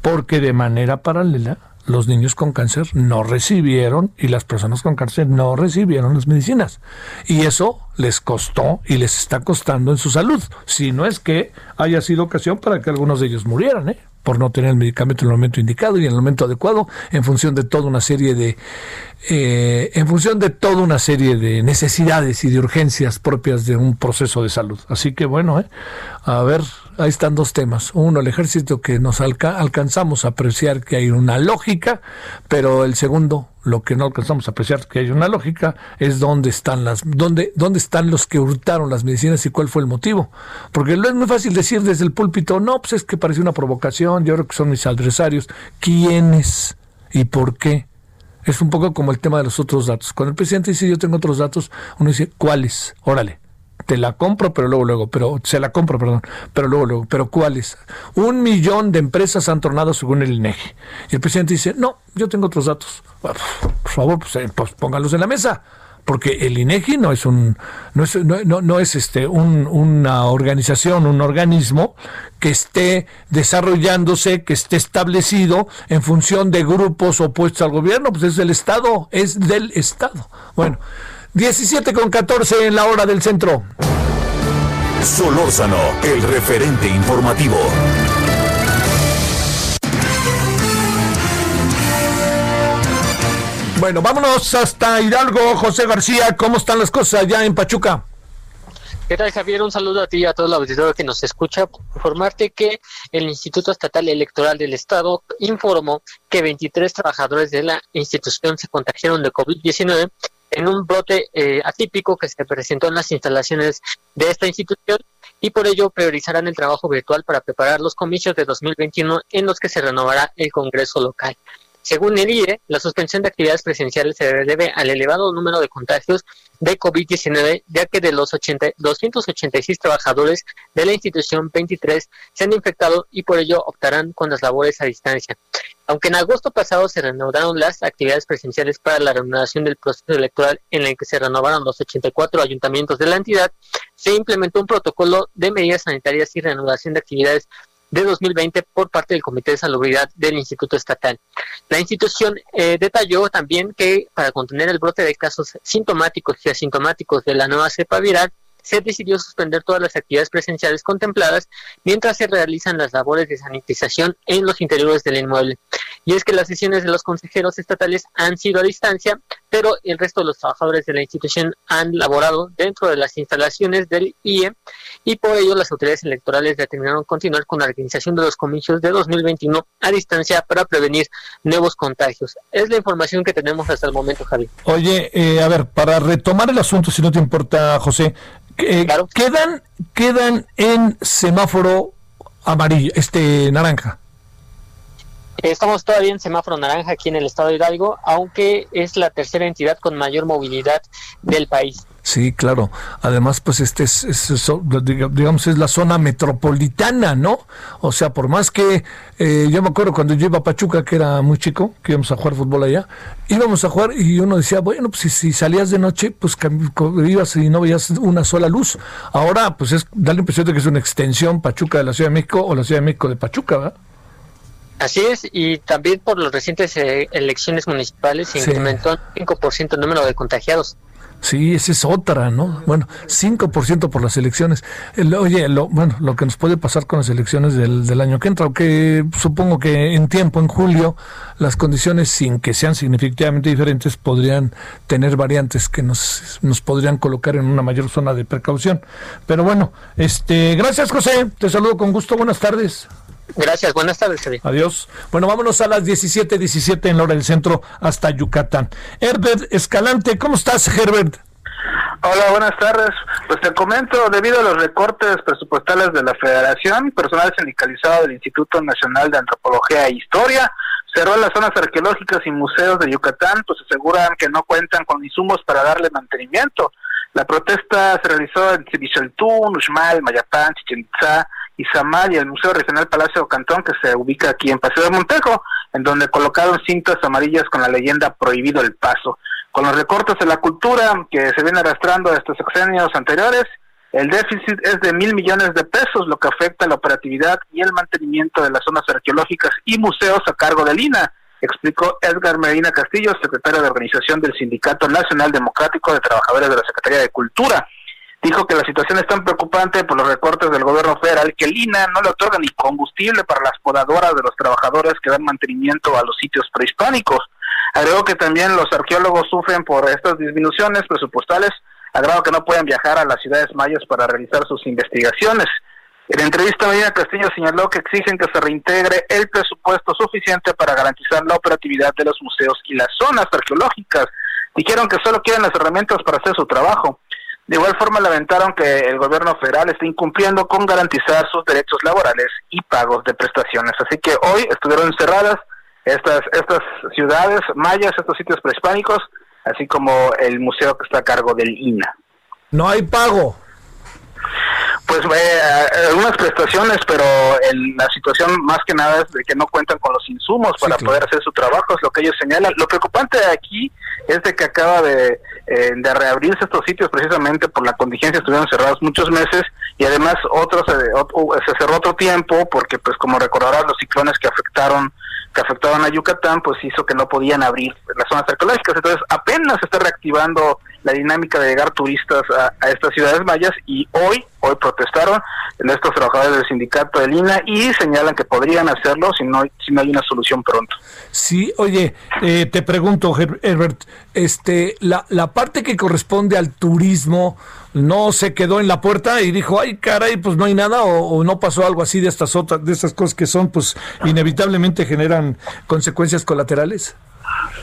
Porque de manera paralela, los niños con cáncer no recibieron y las personas con cáncer no recibieron las medicinas. Y eso les costó y les está costando en su salud. Si no es que haya sido ocasión para que algunos de ellos murieran, ¿eh? por no tener el medicamento en el momento indicado y en el momento adecuado, en función de toda una serie de, eh, en función de toda una serie de necesidades y de urgencias propias de un proceso de salud. Así que bueno, ¿eh? a ver, ahí están dos temas. Uno, el ejército que nos alca alcanzamos a apreciar que hay una lógica, pero el segundo, lo que no alcanzamos a apreciar que hay una lógica, es dónde están las, dónde, dónde están los que hurtaron las medicinas y cuál fue el motivo. Porque no es muy fácil decir desde el púlpito, no, pues es que pareció una provocación, yo creo que son mis adversarios. ¿Quiénes y por qué? Es un poco como el tema de los otros datos. Cuando el presidente dice yo tengo otros datos, uno dice, ¿cuáles? Órale te la compro, pero luego, luego, pero se la compro, perdón, pero luego, luego, pero ¿cuáles? Un millón de empresas han tornado según el INEGI. Y el presidente dice, no, yo tengo otros datos. Por favor, pues, eh, pues pónganlos en la mesa. Porque el INEGI no es un, no es, no, no- es este un- una organización, un organismo que esté desarrollándose, que esté establecido en función de grupos opuestos al gobierno, pues es del Estado, es del Estado. Bueno, 17 con 14 en la hora del centro. Solórzano, el referente informativo. Bueno, vámonos hasta Hidalgo, José García. ¿Cómo están las cosas allá en Pachuca? ¿Qué tal, Javier? Un saludo a ti y a todo el auditorio que nos escucha. Informarte que el Instituto Estatal Electoral del Estado informó que 23 trabajadores de la institución se contagiaron de COVID-19 en un brote eh, atípico que se presentó en las instalaciones de esta institución y por ello priorizarán el trabajo virtual para preparar los comicios de 2021 en los que se renovará el Congreso local. Según el IE, la suspensión de actividades presenciales se debe al elevado número de contagios de COVID-19, ya que de los 80 286 trabajadores de la institución, 23 se han infectado y por ello optarán con las labores a distancia. Aunque en agosto pasado se reanudaron las actividades presenciales para la reanudación del proceso electoral en el que se renovaron los 84 ayuntamientos de la entidad, se implementó un protocolo de medidas sanitarias y reanudación de actividades de 2020 por parte del Comité de Salubridad del Instituto Estatal. La institución eh, detalló también que para contener el brote de casos sintomáticos y asintomáticos de la nueva cepa viral, se decidió suspender todas las actividades presenciales contempladas mientras se realizan las labores de sanitización en los interiores del inmueble. Y es que las sesiones de los consejeros estatales han sido a distancia, pero el resto de los trabajadores de la institución han laborado dentro de las instalaciones del IE y por ello las autoridades electorales determinaron continuar con la organización de los comicios de 2021 a distancia para prevenir nuevos contagios. Es la información que tenemos hasta el momento, Javi. Oye, eh, a ver, para retomar el asunto, si no te importa, José, eh, quedan, quedan en semáforo amarillo, este naranja. Estamos todavía en semáforo naranja aquí en el estado de Hidalgo, aunque es la tercera entidad con mayor movilidad del país. Sí, claro. Además, pues este es, es- es- diga- digamos, es la zona metropolitana, ¿no? O sea, por más que eh, yo me acuerdo cuando yo iba a Pachuca, que era muy chico, que íbamos a jugar fútbol allá, íbamos a jugar y uno decía, bueno, pues si, si salías de noche, pues ibas y no veías una sola luz. Ahora, pues es da la impresión de que es una extensión Pachuca de la Ciudad de México o la Ciudad de México de Pachuca, ¿verdad? Así es, y también por las recientes eh, elecciones municipales se Sí. incrementó un 5% el número de contagiados. Sí, esa es otra, ¿no? Bueno, 5% por las elecciones. El- oye, lo, bueno, lo que nos puede pasar con las elecciones del, del año que entra, aunque supongo que en tiempo, en julio, las condiciones, sin que sean significativamente diferentes, podrían tener variantes que nos, nos podrían colocar en una mayor zona de precaución. Pero bueno, este, gracias José, te saludo con gusto, buenas tardes. Gracias, buenas tardes, Javier. Adiós. Bueno, vámonos a las 17:17 17 en la hora del centro hasta Yucatán. Herbert Escalante, ¿cómo estás, Herbert? Hola, buenas tardes. Pues te comento, debido a los recortes presupuestales de la Federación, personal sindicalizado del Instituto Nacional de Antropología e Historia cerró las zonas arqueológicas y museos de Yucatán, pues aseguran que no cuentan con insumos para darle mantenimiento. La protesta se realizó en Cibichaltún, Uxmal, Mayapán, Chichen Itzá, Izamal y el Museo Regional Palacio Cantón, que se ubica aquí en Paseo de Montejo, en donde colocaron cintas amarillas con la leyenda Prohibido el Paso. Con los recortes de la cultura que se viene arrastrando estos sexenios anteriores, el déficit es de mil millones de pesos, lo que afecta la operatividad y el mantenimiento de las zonas arqueológicas y museos a cargo del INA. explicó Edgar Medina Castillo, secretario de organización del Sindicato Nacional Democrático de Trabajadores de la Secretaría de Cultura. Dijo que la situación es tan preocupante por los recortes del gobierno federal que el INA no le otorga ni combustible para las podadoras de los trabajadores que dan mantenimiento a los sitios prehispánicos. Agregó que también los arqueólogos sufren por estas disminuciones presupuestales, agregó que no pueden viajar a las ciudades mayas para realizar sus investigaciones. En entrevista, Medina Castillo señaló que exigen que se reintegre el presupuesto suficiente para garantizar la operatividad de los museos y las zonas arqueológicas. Dijeron que solo quieren las herramientas para hacer su trabajo. De igual forma lamentaron que el gobierno federal esté incumpliendo con garantizar sus derechos laborales y pagos de prestaciones. Así que hoy estuvieron cerradas estas estas ciudades mayas, estos sitios prehispánicos, así como el museo que está a cargo del INA. No hay pago. Pues eh, algunas prestaciones, pero el- la situación más que nada es de que no cuentan con los insumos para claro. poder hacer su trabajo, es lo que ellos señalan. Lo preocupante aquí es de que acaba de, eh, de reabrirse estos sitios precisamente por la contingencia, estuvieron cerrados muchos meses y además otros eh, ot- uh, se cerró otro tiempo porque pues como recordarás los ciclones que afectaron que afectaban a Yucatán, pues hizo que no podían abrir las zonas arqueológicas. Entonces apenas se está reactivando la dinámica de llegar turistas a, estas ciudades mayas y hoy, hoy protestaron estos trabajadores del sindicato del INA y señalan que podrían hacerlo si no, si no hay una solución pronto. Sí, oye, eh, te pregunto, Her- Herbert, este, la, la parte que corresponde al turismo no se quedó en la puerta y dijo, ay, caray, pues no hay nada o, o no pasó algo así de estas otras, de estas cosas que son, pues inevitablemente generan consecuencias colaterales.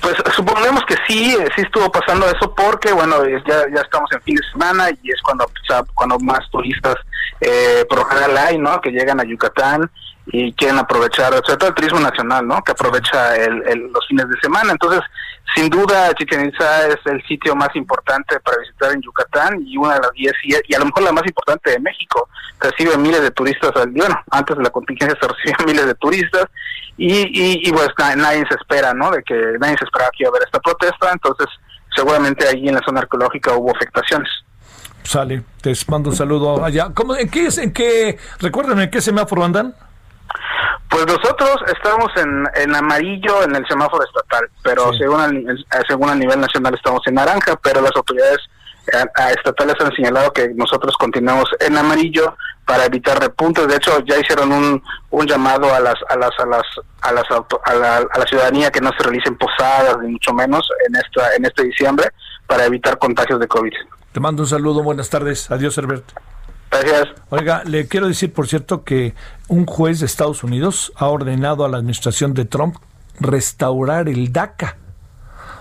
Pues suponemos que sí, eh, sí estuvo pasando eso porque, bueno, ya, estamos en fin de semana y es cuando, cuando más turistas eh, por hay, ¿no? Que llegan a Yucatán y quieren aprovechar, sobre todo el turismo nacional, ¿no? Que aprovecha el, los fines de semana. Entonces, sin duda, Chichen Itza es el sitio más importante para visitar en Yucatán y una de las diez, y, y a lo mejor la más importante de México. Recibe miles de turistas al día. Bueno, antes de la contingencia se recibían miles de turistas y, y, pues na- nadie se espera, ¿no? De que nadie se esperaba que iba a haber esta protesta. Entonces, seguramente ahí en la zona arqueológica hubo afectaciones. Sale, te mando un saludo allá. ¿Cómo, ¿En qué, en qué, recuérdame, en qué semáforo andan? Pues nosotros estamos en, en amarillo en el semáforo estatal, pero según, el, el- según a nivel nacional estamos en naranja, pero las autoridades eh, a- estatales han señalado que nosotros continuamos en amarillo para evitar repuntes. De hecho, ya hicieron un, un llamado a las a las a las a las auto- a la, a la ciudadanía que no se realicen posadas ni mucho menos en esta en este diciembre para evitar contagios de COVID. Te mando un saludo, buenas tardes. Adiós, Herbert. Gracias. Oiga, le quiero decir, por cierto, que un juez de Estados Unidos ha ordenado a la administración de Trump restaurar el DACA.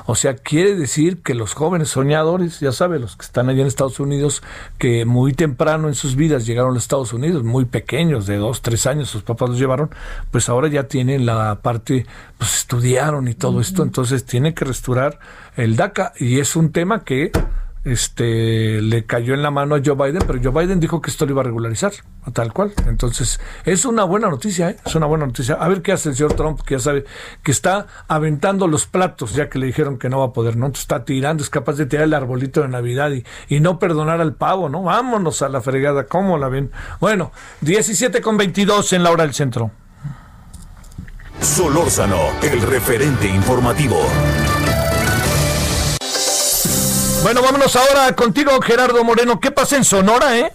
O sea, quiere decir que los jóvenes soñadores, ya sabe, los que están allá en Estados Unidos, que muy temprano en sus vidas llegaron a los Estados Unidos, muy pequeños, de dos, tres años, sus papás los llevaron, pues ahora ya tienen la parte, pues estudiaron y todo esto, entonces tiene que restaurar el DACA y es un tema que este le cayó en la mano a Joe Biden, pero Joe Biden dijo que esto lo iba a regularizar, tal cual. Entonces, es una buena noticia, ¿eh? es una buena noticia. A ver qué hace el señor Trump, que ya sabe que está aventando los platos, ya que le dijeron que no va a poder, ¿no? Está tirando, es capaz de tirar el arbolito de Navidad y, y no perdonar al pavo, ¿no? Vámonos a la fregada, ¿cómo la ven? Bueno, 17 con 22 en la hora del centro. Solórzano, el referente informativo. Bueno, vámonos ahora contigo, Gerardo Moreno. ¿Qué pasa en Sonora, eh?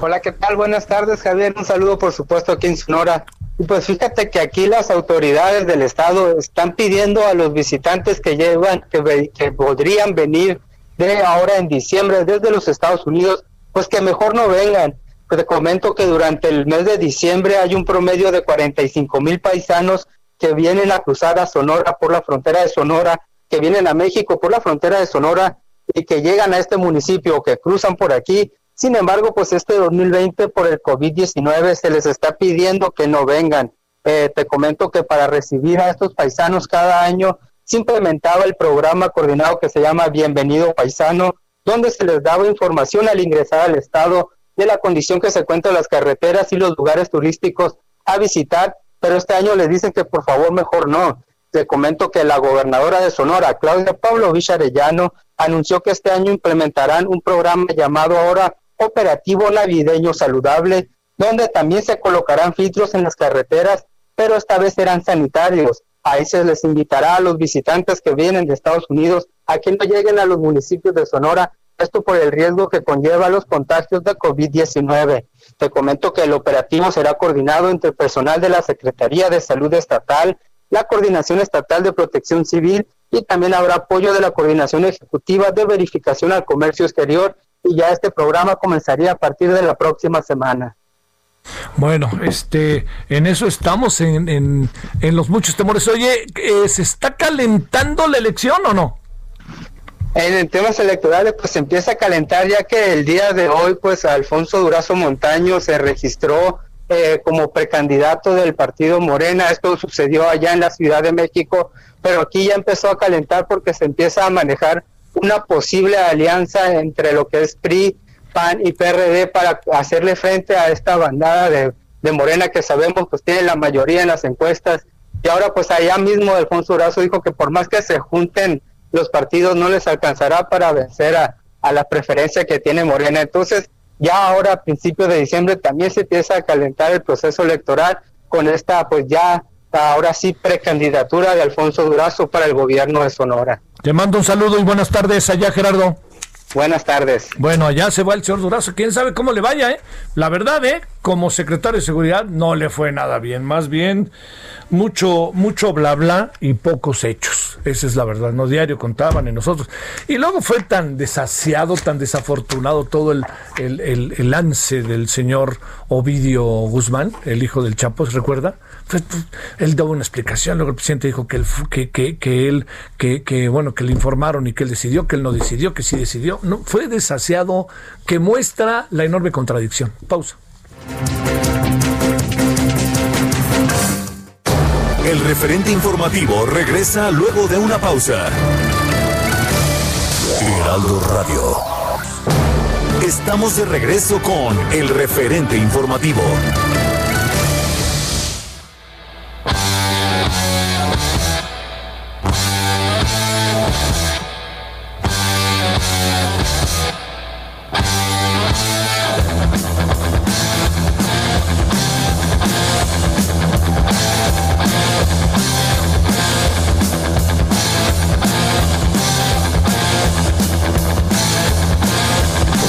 Hola, ¿qué tal? Buenas tardes, Javier. Un saludo, por supuesto, aquí en Sonora. Y pues fíjate que aquí las autoridades del estado están pidiendo a los visitantes que llevan, que, que podrían venir de ahora en diciembre desde los Estados Unidos, pues que mejor no vengan. Pues te comento que durante el mes de diciembre hay un promedio de 45 mil paisanos que vienen a cruzar a Sonora por la frontera de Sonora, que vienen a México por la frontera de Sonora y que llegan a este municipio, que cruzan por aquí. Sin embargo, pues este 2020 por el COVID-19 se les está pidiendo que no vengan. Eh, te comento que para recibir a estos paisanos cada año se implementaba el programa coordinado que se llama Bienvenido Paisano, donde se les daba información al ingresar al estado de la condición que se encuentran las carreteras y los lugares turísticos a visitar, pero este año les dicen que por favor mejor no. Te comento que la gobernadora de Sonora, Claudia Pablo Villarellano, anunció que este año implementarán un programa llamado ahora Operativo Navideño Saludable, donde también se colocarán filtros en las carreteras, pero esta vez serán sanitarios. Ahí se les invitará a los visitantes que vienen de Estados Unidos a que no lleguen a los municipios de Sonora, esto por el riesgo que conlleva los contagios de COVID-19. Te comento que el operativo será coordinado entre personal de la Secretaría de Salud Estatal, la Coordinación Estatal de Protección Civil y también habrá apoyo de la Coordinación Ejecutiva de Verificación al Comercio Exterior y ya este programa comenzaría a partir de la próxima semana. Bueno, este, en eso estamos, en, en, en los muchos temores. Oye, eh, ¿se está calentando la elección o no? En temas electorales, pues se empieza a calentar ya que el día de hoy, pues Alfonso Durazo Montaño se registró eh, como precandidato del partido Morena. Esto sucedió allá en la Ciudad de México, pero aquí ya empezó a calentar porque se empieza a manejar una posible alianza entre lo que es PRI, PAN y PRD para hacerle frente a esta bandada de, Morena que sabemos pues tiene la mayoría en las encuestas. Y ahora pues allá mismo Alfonso Durazo dijo que por más que se junten los partidos no les alcanzará para vencer a, a la preferencia que tiene Morena. Entonces, ya ahora a principios de diciembre también se empieza a calentar el proceso electoral con esta, pues ya, ahora sí, precandidatura de Alfonso Durazo para el gobierno de Sonora. Te mando un saludo y buenas tardes allá, Gerardo. Buenas tardes. Bueno, allá se va el señor Durazo. ¿Quién sabe cómo le vaya, eh? La verdad, eh, como secretario de Seguridad no le fue nada bien. Más bien, mucho, mucho bla bla y pocos hechos. Esa es la verdad. No diario contaban en nosotros. Y luego fue tan desasiado, tan desafortunado todo el, el, el- el lance del señor Ovidio Guzmán, el hijo del Chapo, ¿se recuerda? Fue- él daba una explicación, luego el presidente dijo que él, que, que, que él, que, que, bueno, que le informaron y que él decidió, que él no decidió, que sí decidió. No, fue desasiado, que muestra la enorme contradicción. Pausa. El referente informativo regresa luego de una pausa. Heraldo Radio. Estamos de regreso con el referente informativo.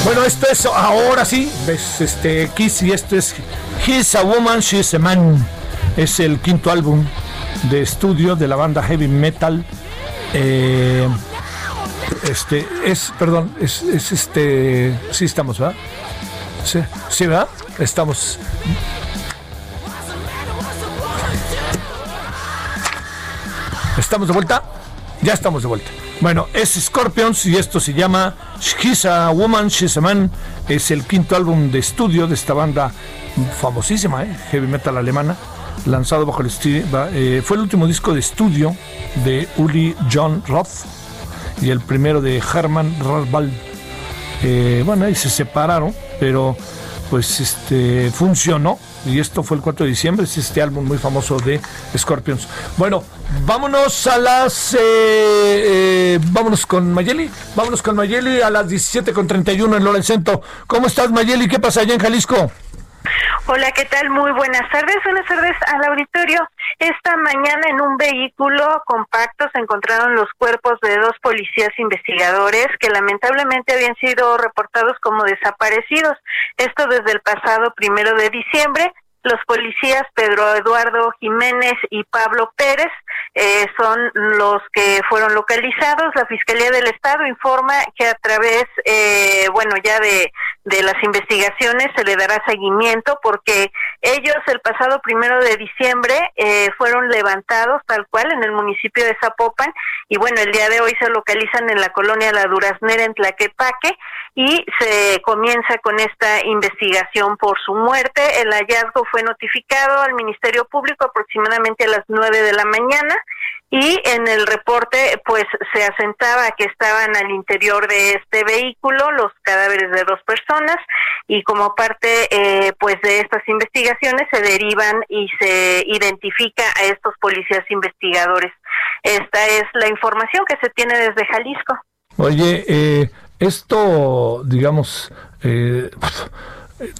Bueno, esto es ahora sí, ves, este Kiss y esto es He's a Woman, She's a Man. Es el quinto álbum de estudio de la banda heavy metal. Eh, este es, perdón, es, es este, sí estamos, ¿verdad? Sí, sí, ¿verdad? Estamos. ¿Estamos de vuelta? Ya estamos de vuelta. Bueno, es Scorpions y esto se llama She's a Woman, She's a Man. Es el quinto álbum de estudio de esta banda famosísima, ¿eh? heavy metal alemana, lanzado bajo el eh, fue el último disco de estudio de Uli John Roth y el primero de Hermann Rasbal. Eh, bueno, ahí se separaron, pero pues este funcionó y esto fue el 4 de diciembre, es este álbum muy famoso de Scorpions. Bueno, vámonos a las eh, eh, vámonos con Mayeli, vámonos con Mayeli a las 17.31 en Lorencento. ¿Cómo estás Mayeli? ¿Qué pasa allá en Jalisco? Hola, ¿qué tal? Muy buenas tardes. Buenas tardes al auditorio. Esta mañana en un vehículo compacto se encontraron los cuerpos de dos policías investigadores que lamentablemente habían sido reportados como desaparecidos. Esto desde el pasado primero de diciembre. Los policías Pedro Eduardo Jiménez y Pablo Pérez eh, son los que fueron localizados. La Fiscalía del Estado informa que a través, eh, bueno, ya de, de las investigaciones se le dará seguimiento porque ellos el pasado primero de diciembre eh, fueron levantados tal cual en el municipio de Zapopan y bueno, el día de hoy se localizan en la colonia La Duraznera en Tlaquepaque y se comienza con esta investigación por su muerte. El hallazgo fue notificado al Ministerio Público aproximadamente a las nueve de la mañana y en el reporte pues se asentaba que estaban al interior de este vehículo los cadáveres de dos personas y como parte eh, pues de estas investigaciones se derivan y se identifica a estos policías investigadores. Esta es la información que se tiene desde Jalisco. Oye, eh, esto, digamos, eh,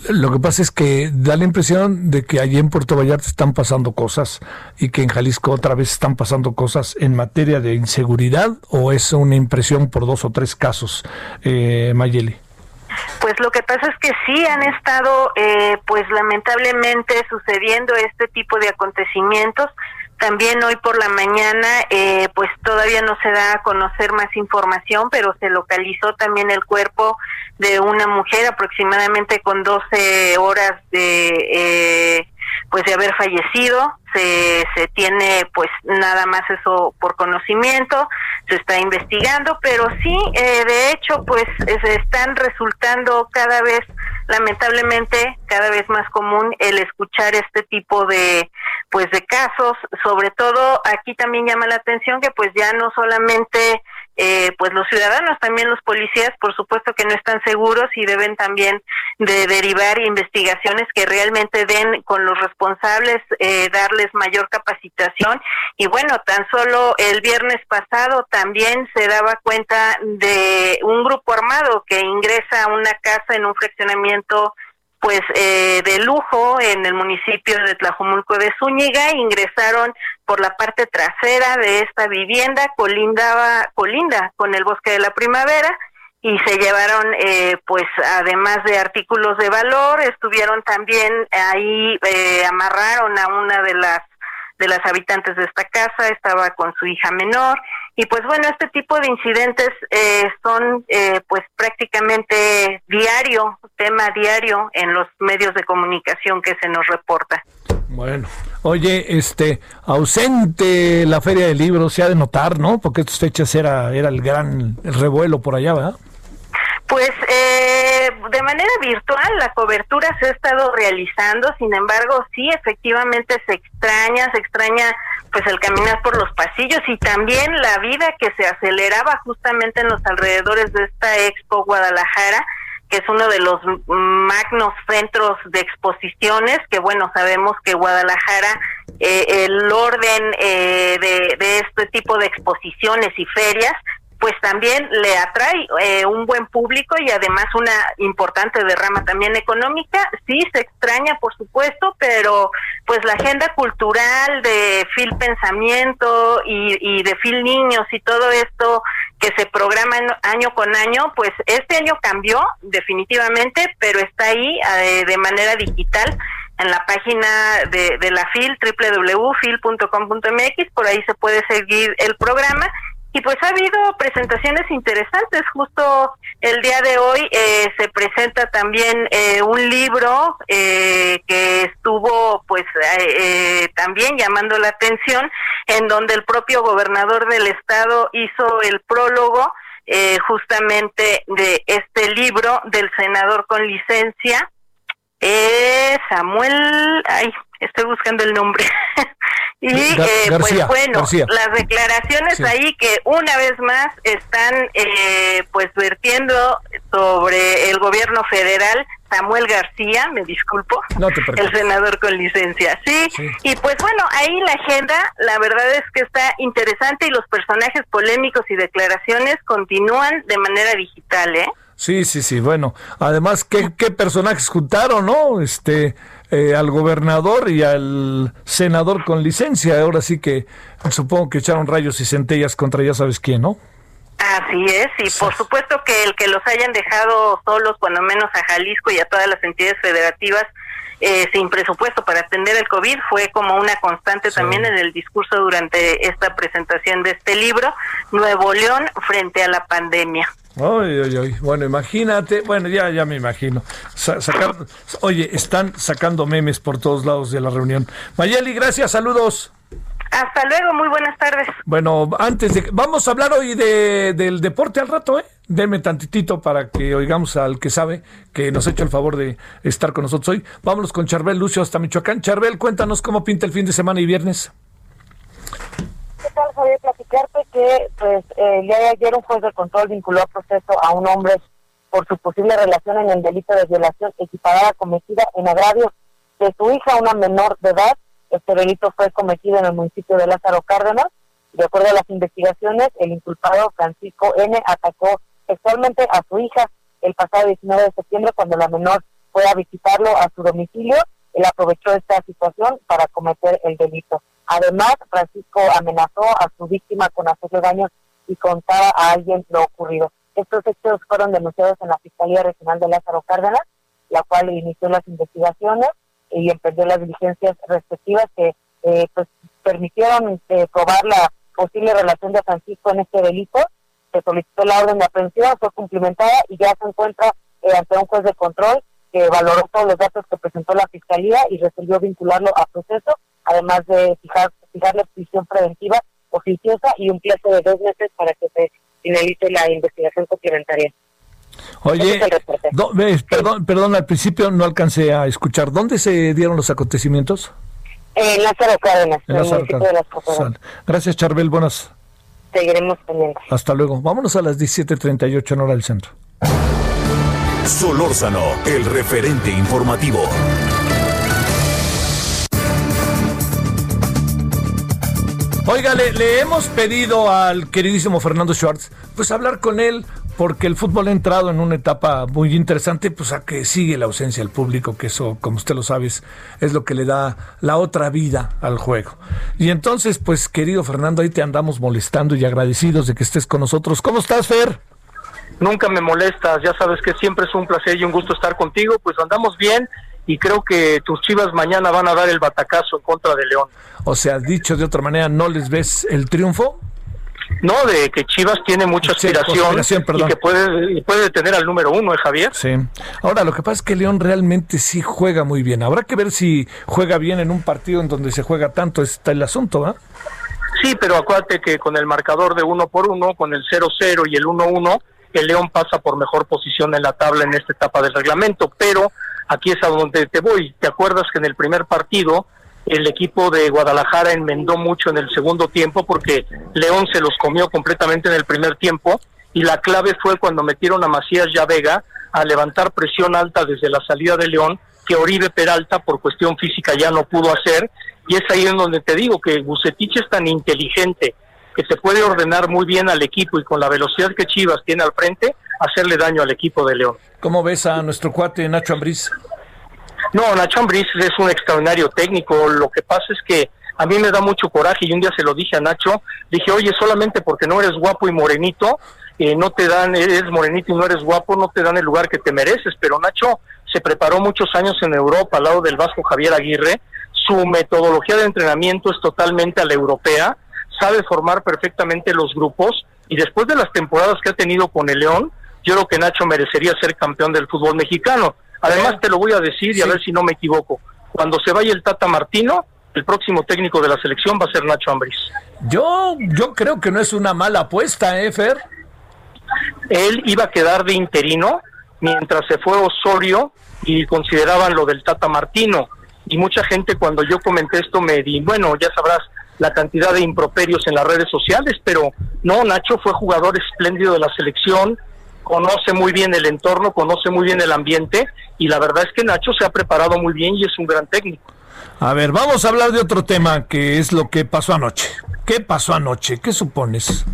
Lo que pasa es que da la impresión de que allí en Puerto Vallarta están pasando cosas y que en Jalisco otra vez están pasando cosas en materia de inseguridad o es una impresión por dos o tres casos, eh, Mayeli. Pues lo que pasa es que sí han estado, eh, pues lamentablemente sucediendo este tipo de acontecimientos. También hoy por la mañana, eh, pues todavía no se da a conocer más información, pero se localizó también el cuerpo de una mujer aproximadamente con 12 horas de, eh, pues de haber fallecido. Se, se tiene pues nada más eso por conocimiento, se está investigando, pero sí, eh, de hecho, pues se están resultando cada vez, lamentablemente, cada vez más común el escuchar este tipo de pues de casos, sobre todo aquí también llama la atención que pues ya no solamente eh, pues los ciudadanos, también los policías, por supuesto que no están seguros y deben también de derivar investigaciones que realmente den con los responsables, eh, darles mayor capacitación. Y bueno, tan solo el viernes pasado también se daba cuenta de un grupo armado que ingresa a una casa en un fraccionamiento pues eh, de lujo en el municipio de Tlajumulco de Zúñiga ingresaron por la parte trasera de esta vivienda colindaba colinda con el bosque de la primavera y se llevaron eh, pues además de artículos de valor estuvieron también ahí eh, amarraron a una de las de las habitantes de esta casa estaba con su hija menor y pues bueno este tipo de incidentes eh, son eh, pues prácticamente diario tema diario en los medios de comunicación que se nos reporta Bueno, oye, este, ausente la Feria del Libro, se ha de notar, ¿no? Porque estas fechas era, era el gran el revuelo por allá, ¿verdad? Pues eh, de manera virtual la cobertura se ha estado realizando, sin embargo sí efectivamente se extraña, se extraña pues el caminar por los pasillos y también la vida que se aceleraba justamente en los alrededores de esta Expo Guadalajara que es uno de los magnos centros de exposiciones, que bueno, sabemos que Guadalajara, eh, el orden eh, de, de este tipo de exposiciones y ferias, pues también le atrae eh, un buen público y además una importante derrama también económica. Sí, se extraña, por supuesto, pero pues la agenda cultural de Fil Pensamiento y, de Fil Niños y todo esto que se programa año con año, pues este año cambió definitivamente, pero está ahí eh, de manera digital en la página de, de la FIL, www.fil.com.mx, por ahí se puede seguir el programa. Y pues ha habido presentaciones interesantes. Justo el día de hoy eh, se presenta también eh, un libro eh, que estuvo pues eh, eh, también llamando la atención, en donde el propio gobernador del estado hizo el prólogo eh, justamente de este libro del senador con licencia, eh, Samuel, ay, estoy buscando el nombre. y Gar- eh, García, pues bueno, García. las declaraciones Sí. ahí que una vez más están eh, pues vertiendo sobre el gobierno federal. Samuel García, me disculpo, No te el senador con licencia, sí. Sí. Y pues bueno, ahí la agenda, la verdad es que está interesante y los personajes polémicos y declaraciones continúan de manera digital, ¿eh? Sí, sí, sí, bueno. Además, ¿qué, qué personajes juntaron, no? Este, eh, al gobernador y al senador con licencia. Ahora sí que supongo que echaron rayos y centellas contra ya sabes quién, ¿no? Así es, y por supuesto que el que los hayan dejado solos, cuando menos a Jalisco y a todas las entidades federativas, eh, sin presupuesto para atender el COVID, fue como una constante también en el discurso durante esta presentación de este libro, Nuevo León frente a la pandemia. Ay, ay, ay. Bueno, imagínate. Bueno, ya, ya me imagino. Sa- sacar- oye, están sacando memes por todos lados de la reunión. Mayeli, gracias, saludos. Hasta luego, muy buenas tardes. Bueno, antes de... Vamos a hablar hoy de, del deporte al rato, ¿eh? Deme tantitito para que oigamos al que sabe, que nos ha hecho el favor de estar con nosotros hoy. Vámonos con Charbel Lucio hasta Michoacán. Charbel, cuéntanos cómo pinta el fin de semana y viernes. ¿Qué tal, Javier? Platicarte que pues, eh, el día de ayer un juez de control vinculó a proceso a un hombre por su posible relación en el delito de violación equiparada cometida en agravio de su hija, una menor de edad. Este delito fue cometido en el municipio de Lázaro Cárdenas. De acuerdo a las investigaciones, el inculpado Francisco N. atacó sexualmente a su hija el pasado 19 de septiembre cuando la menor fue a visitarlo a su domicilio. Él aprovechó esta situación para cometer el delito. Además, Francisco amenazó a su víctima con hacerle daño y contaba a alguien lo ocurrido. Estos hechos fueron denunciados en la Fiscalía Regional de Lázaro Cárdenas, la cual inició las investigaciones y emprendió las diligencias respectivas que eh, pues, permitieron eh, probar la posible relación de Francisco en este delito. Se solicitó la orden de aprehensión, fue cumplimentada y ya se encuentra eh, ante un juez de control que valoró todos los datos que presentó la Fiscalía y resolvió vincularlo a proceso, además de fijar, fijarle prisión preventiva oficiosa y un plazo de dos meses para que se finalice la investigación complementaria. Oye, do- perdón, perdón, al principio no alcancé a escuchar. ¿Dónde se dieron los acontecimientos? En Lázaro Cárdenas, En en el Lázaro municipio de Las. Gracias, Charbel. Buenas. Seguiremos pendientes. Hasta luego. Vámonos a las 17:38 en hora del centro. Solórzano, el referente informativo. Oiga, le, le hemos pedido al queridísimo Fernando Schwartz, pues hablar con él, porque el fútbol ha entrado en una etapa muy interesante, pues a que sigue la ausencia del público, que eso, como usted lo sabe, es, es lo que le da la otra vida al juego. Y entonces, pues querido Fernando, ahí te andamos molestando y agradecidos de que estés con nosotros. ¿Cómo estás, Fer? Nunca me molestas, ya sabes que siempre es un placer y un gusto estar contigo, pues andamos bien y creo que tus chivas mañana van a dar el batacazo en contra de León. O sea, dicho de otra manera, ¿no les ves el triunfo? No, de que Chivas tiene mucha aspiración, y que puede, puede detener al número uno, ¿eh, Javier? Sí. Ahora, lo que pasa es que León realmente sí juega muy bien. Habrá que ver si juega bien en un partido en donde se juega tanto. Está el asunto, ¿ah? Sí, pero acuérdate que con el marcador de uno por uno, con el 0-0 y el 1-1, el León pasa por mejor posición en la tabla en esta etapa del reglamento. Pero aquí es a donde te voy. ¿Te acuerdas que en el primer partido el equipo de Guadalajara enmendó mucho en el segundo tiempo porque León se los comió completamente en el primer tiempo? Y la clave fue cuando metieron a Macías ya Vega a levantar presión alta desde la salida de León, que Oribe Peralta por cuestión física ya no pudo hacer. Y es ahí en donde te digo que Bucetich es tan inteligente que te puede ordenar muy bien al equipo y con la velocidad que Chivas tiene al frente, hacerle daño al equipo de León. ¿Cómo ves a nuestro cuate Nacho Ambriz? No, Nacho Ambriz es un extraordinario técnico. Lo que pasa es que a mí me da mucho coraje y un día se lo dije a Nacho. Dije, oye, solamente porque no eres guapo y morenito, eh, no te dan, eres morenito y no eres guapo, no te dan el lugar que te mereces. Pero Nacho se preparó muchos años en Europa al lado del Vasco Javier Aguirre. Su metodología de entrenamiento es totalmente a la europea. Sabe formar perfectamente los grupos y después de las temporadas que ha tenido con el León, yo creo que Nacho merecería ser campeón del fútbol mexicano. Además, te lo voy a decir y a ver si no me equivoco. Cuando se vaya el Tata Martino, el próximo técnico de la selección va a ser Nacho Ambriz. Yo, yo creo que no es una mala apuesta, ¿eh, Fer? Él iba a quedar de interino mientras se fue Osorio y consideraban lo del Tata Martino. Y mucha gente cuando yo comenté esto me di, bueno, ya sabrás la cantidad de improperios en las redes sociales, pero no, Nacho fue jugador espléndido de la selección, conoce muy bien el entorno, conoce muy bien el ambiente y la verdad es que Nacho se ha preparado muy bien y es un gran técnico. A ver, vamos a hablar de otro tema que es lo que pasó anoche. ¿Qué pasó anoche? ¿Qué supones?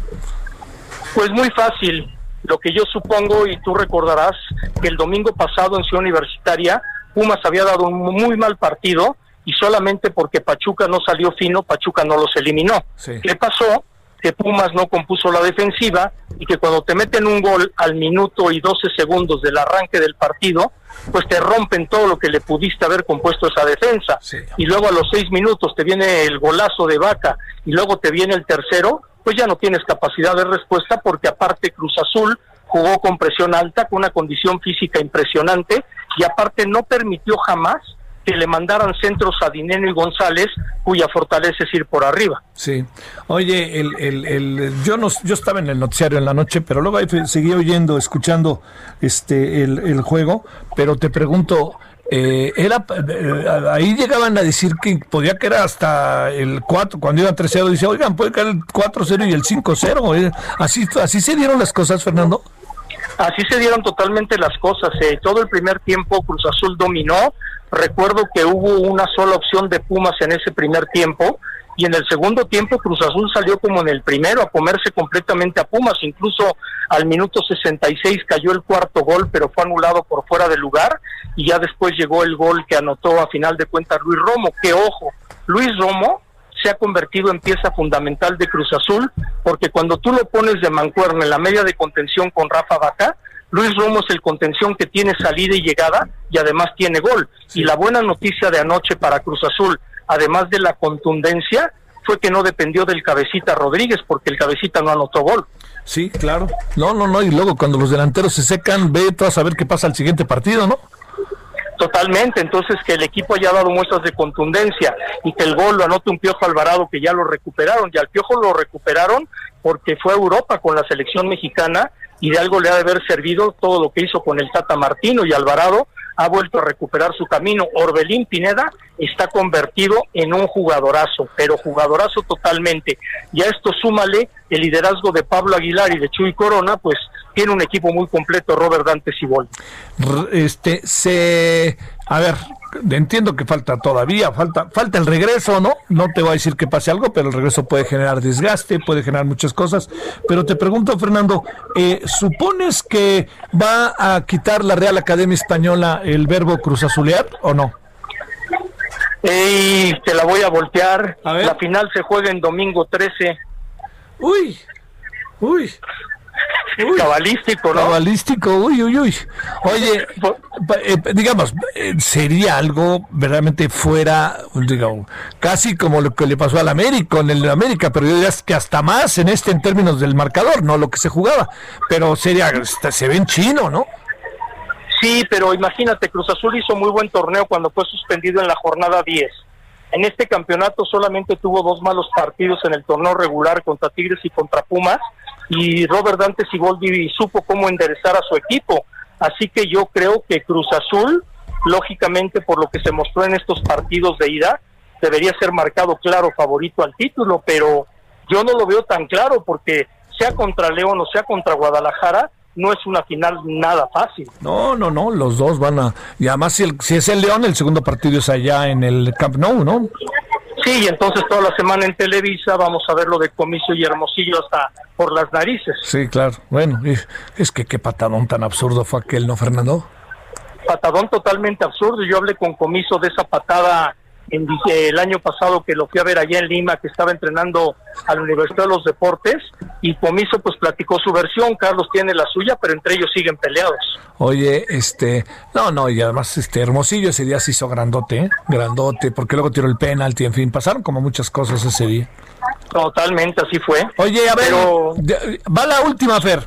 Pues muy fácil. Lo que yo supongo, y tú recordarás, que el domingo pasado en Ciudad Universitaria, Pumas había dado un muy mal partido y solamente porque Pachuca no salió fino, Pachuca no los eliminó. ¿Qué pasó? Que Pumas no compuso la defensiva y que cuando te meten un gol al minuto y 12 segundos del arranque del partido, pues te rompen todo lo que le pudiste haber compuesto esa defensa. Y luego a los seis minutos te viene el golazo de vaca y luego te viene el tercero, pues ya no tienes capacidad de respuesta porque aparte Cruz Azul jugó con presión alta, con una condición física impresionante y aparte no permitió jamás que le mandaran centros a Dineno y González, cuya fortaleza es ir por arriba. Sí. Oye, el, el, el- yo no, yo estaba en el noticiario en la noche, pero luego ahí fui- seguí oyendo, escuchando este el, el juego, pero te pregunto, eh, era eh, ahí llegaban a decir que podía que era hasta el 4, cuando iban 3-0, dice, oigan, puede caer el 4-0 y el 5-0. eh". Así, así se dieron las cosas, Fernando. Así se dieron totalmente las cosas. eh. Todo el primer tiempo Cruz Azul dominó. Recuerdo que hubo una sola opción de Pumas en ese primer tiempo y en el segundo tiempo Cruz Azul salió como en el primero a comerse completamente a Pumas, incluso al minuto 66 cayó el cuarto gol, pero fue anulado por fuera de lugar y ya después llegó el gol que anotó a final de cuentas Luis Romo, que ojo, Luis Romo se ha convertido en pieza fundamental de Cruz Azul, porque cuando tú lo pones de mancuerna en la media de contención con Rafa Vaca, Luis Romo es el contención que tiene salida y llegada y además tiene gol. Y la buena noticia de anoche para Cruz Azul, además de la contundencia, fue que no dependió del cabecita Rodríguez, porque el cabecita no anotó gol. Sí, claro. No, no, no. Y luego cuando los delanteros se secan, ve tú a saber qué pasa al siguiente partido, ¿no? Totalmente, entonces que el equipo haya dado muestras de contundencia y que el gol lo anote un Piojo Alvarado que ya lo recuperaron, y al Piojo lo recuperaron porque fue a Europa con la selección mexicana y de algo le ha de haber servido todo lo que hizo con el Tata Martino y Alvarado ha vuelto a recuperar su camino. Orbelín Pineda está convertido en un jugadorazo, pero jugadorazo totalmente. Y a esto súmale el liderazgo de Pablo Aguilar y de Chuy Corona, pues tiene un equipo muy completo Robert Dante Cibol. Este, se. A ver, entiendo que falta todavía, falta, falta el regreso, ¿no? No te voy a decir que pase algo, pero el regreso puede generar desgaste, puede generar muchas cosas. Pero te pregunto, Fernando, eh, ¿supones que va a quitar la Real Academia Española el verbo cruzazulear o no? Y te la voy a voltear. La final se juega en domingo 13. Uy, uy. Cabalístico, ¿no? Cabalístico, uy, uy, uy. Oye, pa- eh, digamos, eh, sería algo verdaderamente fuera, digamos, casi como lo que le pasó al América, con el América, pero yo diría que hasta más en este en términos del marcador, no lo que se jugaba, pero sería, se ve en chino, ¿no? Sí, pero imagínate, Cruz Azul hizo muy buen torneo cuando fue suspendido en la jornada 10. En este campeonato solamente tuvo dos malos partidos en el torneo regular contra Tigres y contra Pumas, y Robert Dante Siboldi supo cómo enderezar a su equipo. Así que yo creo que Cruz Azul, lógicamente por lo que se mostró en estos partidos de ida, debería ser marcado claro favorito al título, pero yo no lo veo tan claro porque sea contra León o sea contra Guadalajara, no es una final nada fácil. No, no, no, los dos van a... Y además, si, el- si es el León, el segundo partido es allá en el Camp Nou, ¿no? Sí, y entonces toda la semana en Televisa vamos a ver lo de Comiso y Hermosillo hasta por las narices. Sí, claro. Bueno, es que qué patadón tan absurdo fue aquel, ¿no, Fernando? Patadón totalmente absurdo. Yo hablé con Comiso de esa patada en, dice, el año pasado que lo fui a ver allá en Lima, que estaba entrenando a la Universidad de los Deportes, y Comiso pues platicó su versión, Carlos tiene la suya, pero entre ellos siguen peleados. Oye, este, no, no, y además, este, Hermosillo ese día se hizo grandote, ¿eh? Grandote, porque luego tiró el penalti, en fin, pasaron como muchas cosas ese día. Totalmente, así fue. Oye, a ver, Pero- va la última, Fer.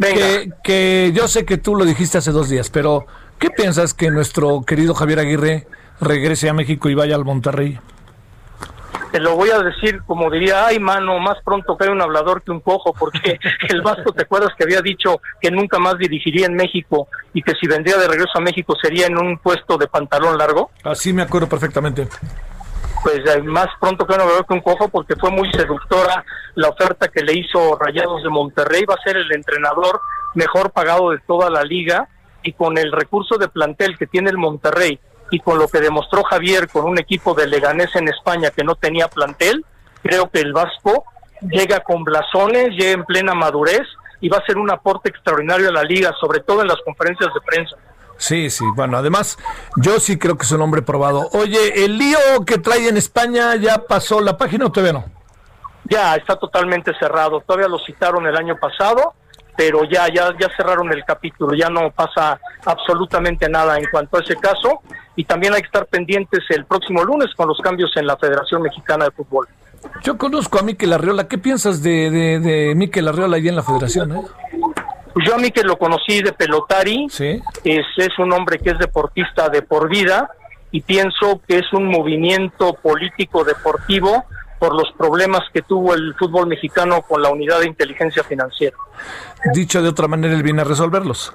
Que, que yo sé que tú lo dijiste hace dos días, pero ¿qué piensas que nuestro querido Javier Aguirre regrese a México y vaya al Monterrey? Te lo voy a decir como diría, ay mano, más pronto cae un hablador que un cojo, porque el Vasco, ¿te acuerdas que había dicho que nunca más dirigiría en México y que si vendría de regreso a México sería en un puesto de pantalón largo? Así me acuerdo perfectamente. Pues eh, más pronto cae un hablador que un cojo, porque fue muy seductora la oferta que le hizo Rayados de Monterrey, va a ser el entrenador mejor pagado de toda la liga y con el recurso de plantel que tiene el Monterrey y con lo que demostró Javier con un equipo de Leganés en España que no tenía plantel, creo que el Vasco llega con blasones, llega en plena madurez y va a ser un aporte extraordinario a la liga, sobre todo en las conferencias de prensa. Sí, sí, bueno, además, yo sí creo que es un hombre probado. Oye, el lío que trae en España ya pasó la página o todavía no? Ya está totalmente cerrado. Todavía lo citaron el año pasado, pero ya ya ya cerraron el capítulo. Ya no pasa absolutamente nada en cuanto a ese caso. Y también hay que estar pendientes el próximo lunes con los cambios en la Federación Mexicana de Fútbol. Yo conozco a Miquel Arriola. ¿Qué piensas de, de, de Miquel Arriola ahí en la federación? eh? Pues yo a mí que lo conocí de pelotari, Sí. es, es un hombre que es deportista de por vida y pienso que es un movimiento político deportivo por los problemas que tuvo el fútbol mexicano con la unidad de inteligencia financiera. Dicho de otra manera, él viene a resolverlos.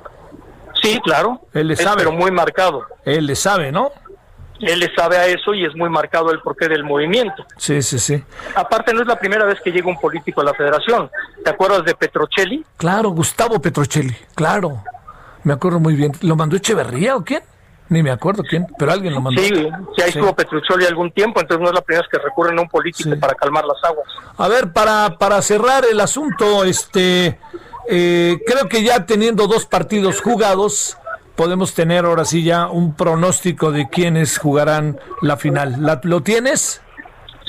Sí, claro. Él le Es, sabe. pero muy marcado. Él le sabe, ¿no? Él le sabe a eso y es muy marcado el porqué del movimiento. Sí, sí, sí. Aparte, no es la primera vez que llega un político a la federación. ¿Te acuerdas de Petrocelli? Claro, Gustavo Petrocelli, claro. Me acuerdo muy bien. ¿Lo mandó Echeverría o quién? Ni me acuerdo quién, pero alguien lo mandó. Sí, sí, ahí estuvo Petruccioli algún tiempo, entonces no es la primera vez que recurren a un político para calmar las aguas. A ver, para, para cerrar el asunto, este, eh, creo que ya teniendo dos partidos jugados, podemos tener ahora sí ya un pronóstico de quiénes jugarán la final. ¿La- ¿Lo tienes?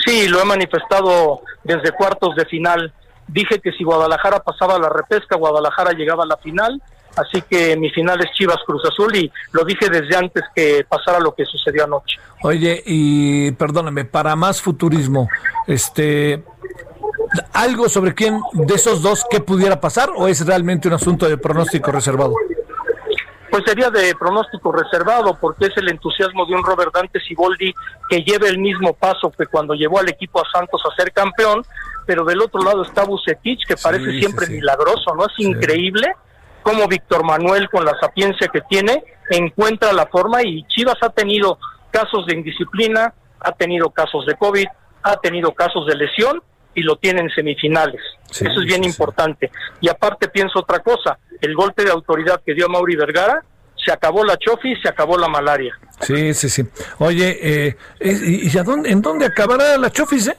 Sí, lo he manifestado desde cuartos de final. Dije que si Guadalajara pasaba la repesca, Guadalajara llegaba a la final. Así que mi final es Chivas Cruz Azul y lo dije desde antes que pasara lo que sucedió anoche. Oye, y perdóname, para más futurismo, este, algo sobre quién de esos dos qué pudiera pasar o es realmente un asunto de pronóstico reservado. Pues sería de pronóstico reservado porque es el entusiasmo de un Robert Dante Siboldi que lleva el mismo paso que cuando llevó al equipo a Santos a ser campeón, pero del otro lado está Bucetich que parece sí, siempre sí. milagroso, ¿no? Es increíble cómo Víctor Manuel con la sapiencia que tiene encuentra la forma y Chivas ha tenido casos de indisciplina, ha tenido casos de COVID, ha tenido casos de lesión y lo tiene en semifinales. Sí, Eso es bien sí, sí. importante. Y aparte pienso otra cosa, el golpe de autoridad que dio Mauri Vergara, se acabó la chofi, se acabó la malaria. Sí, sí, sí. Oye, eh, ¿y y a dónde, en dónde acabará la Chofis? Eh?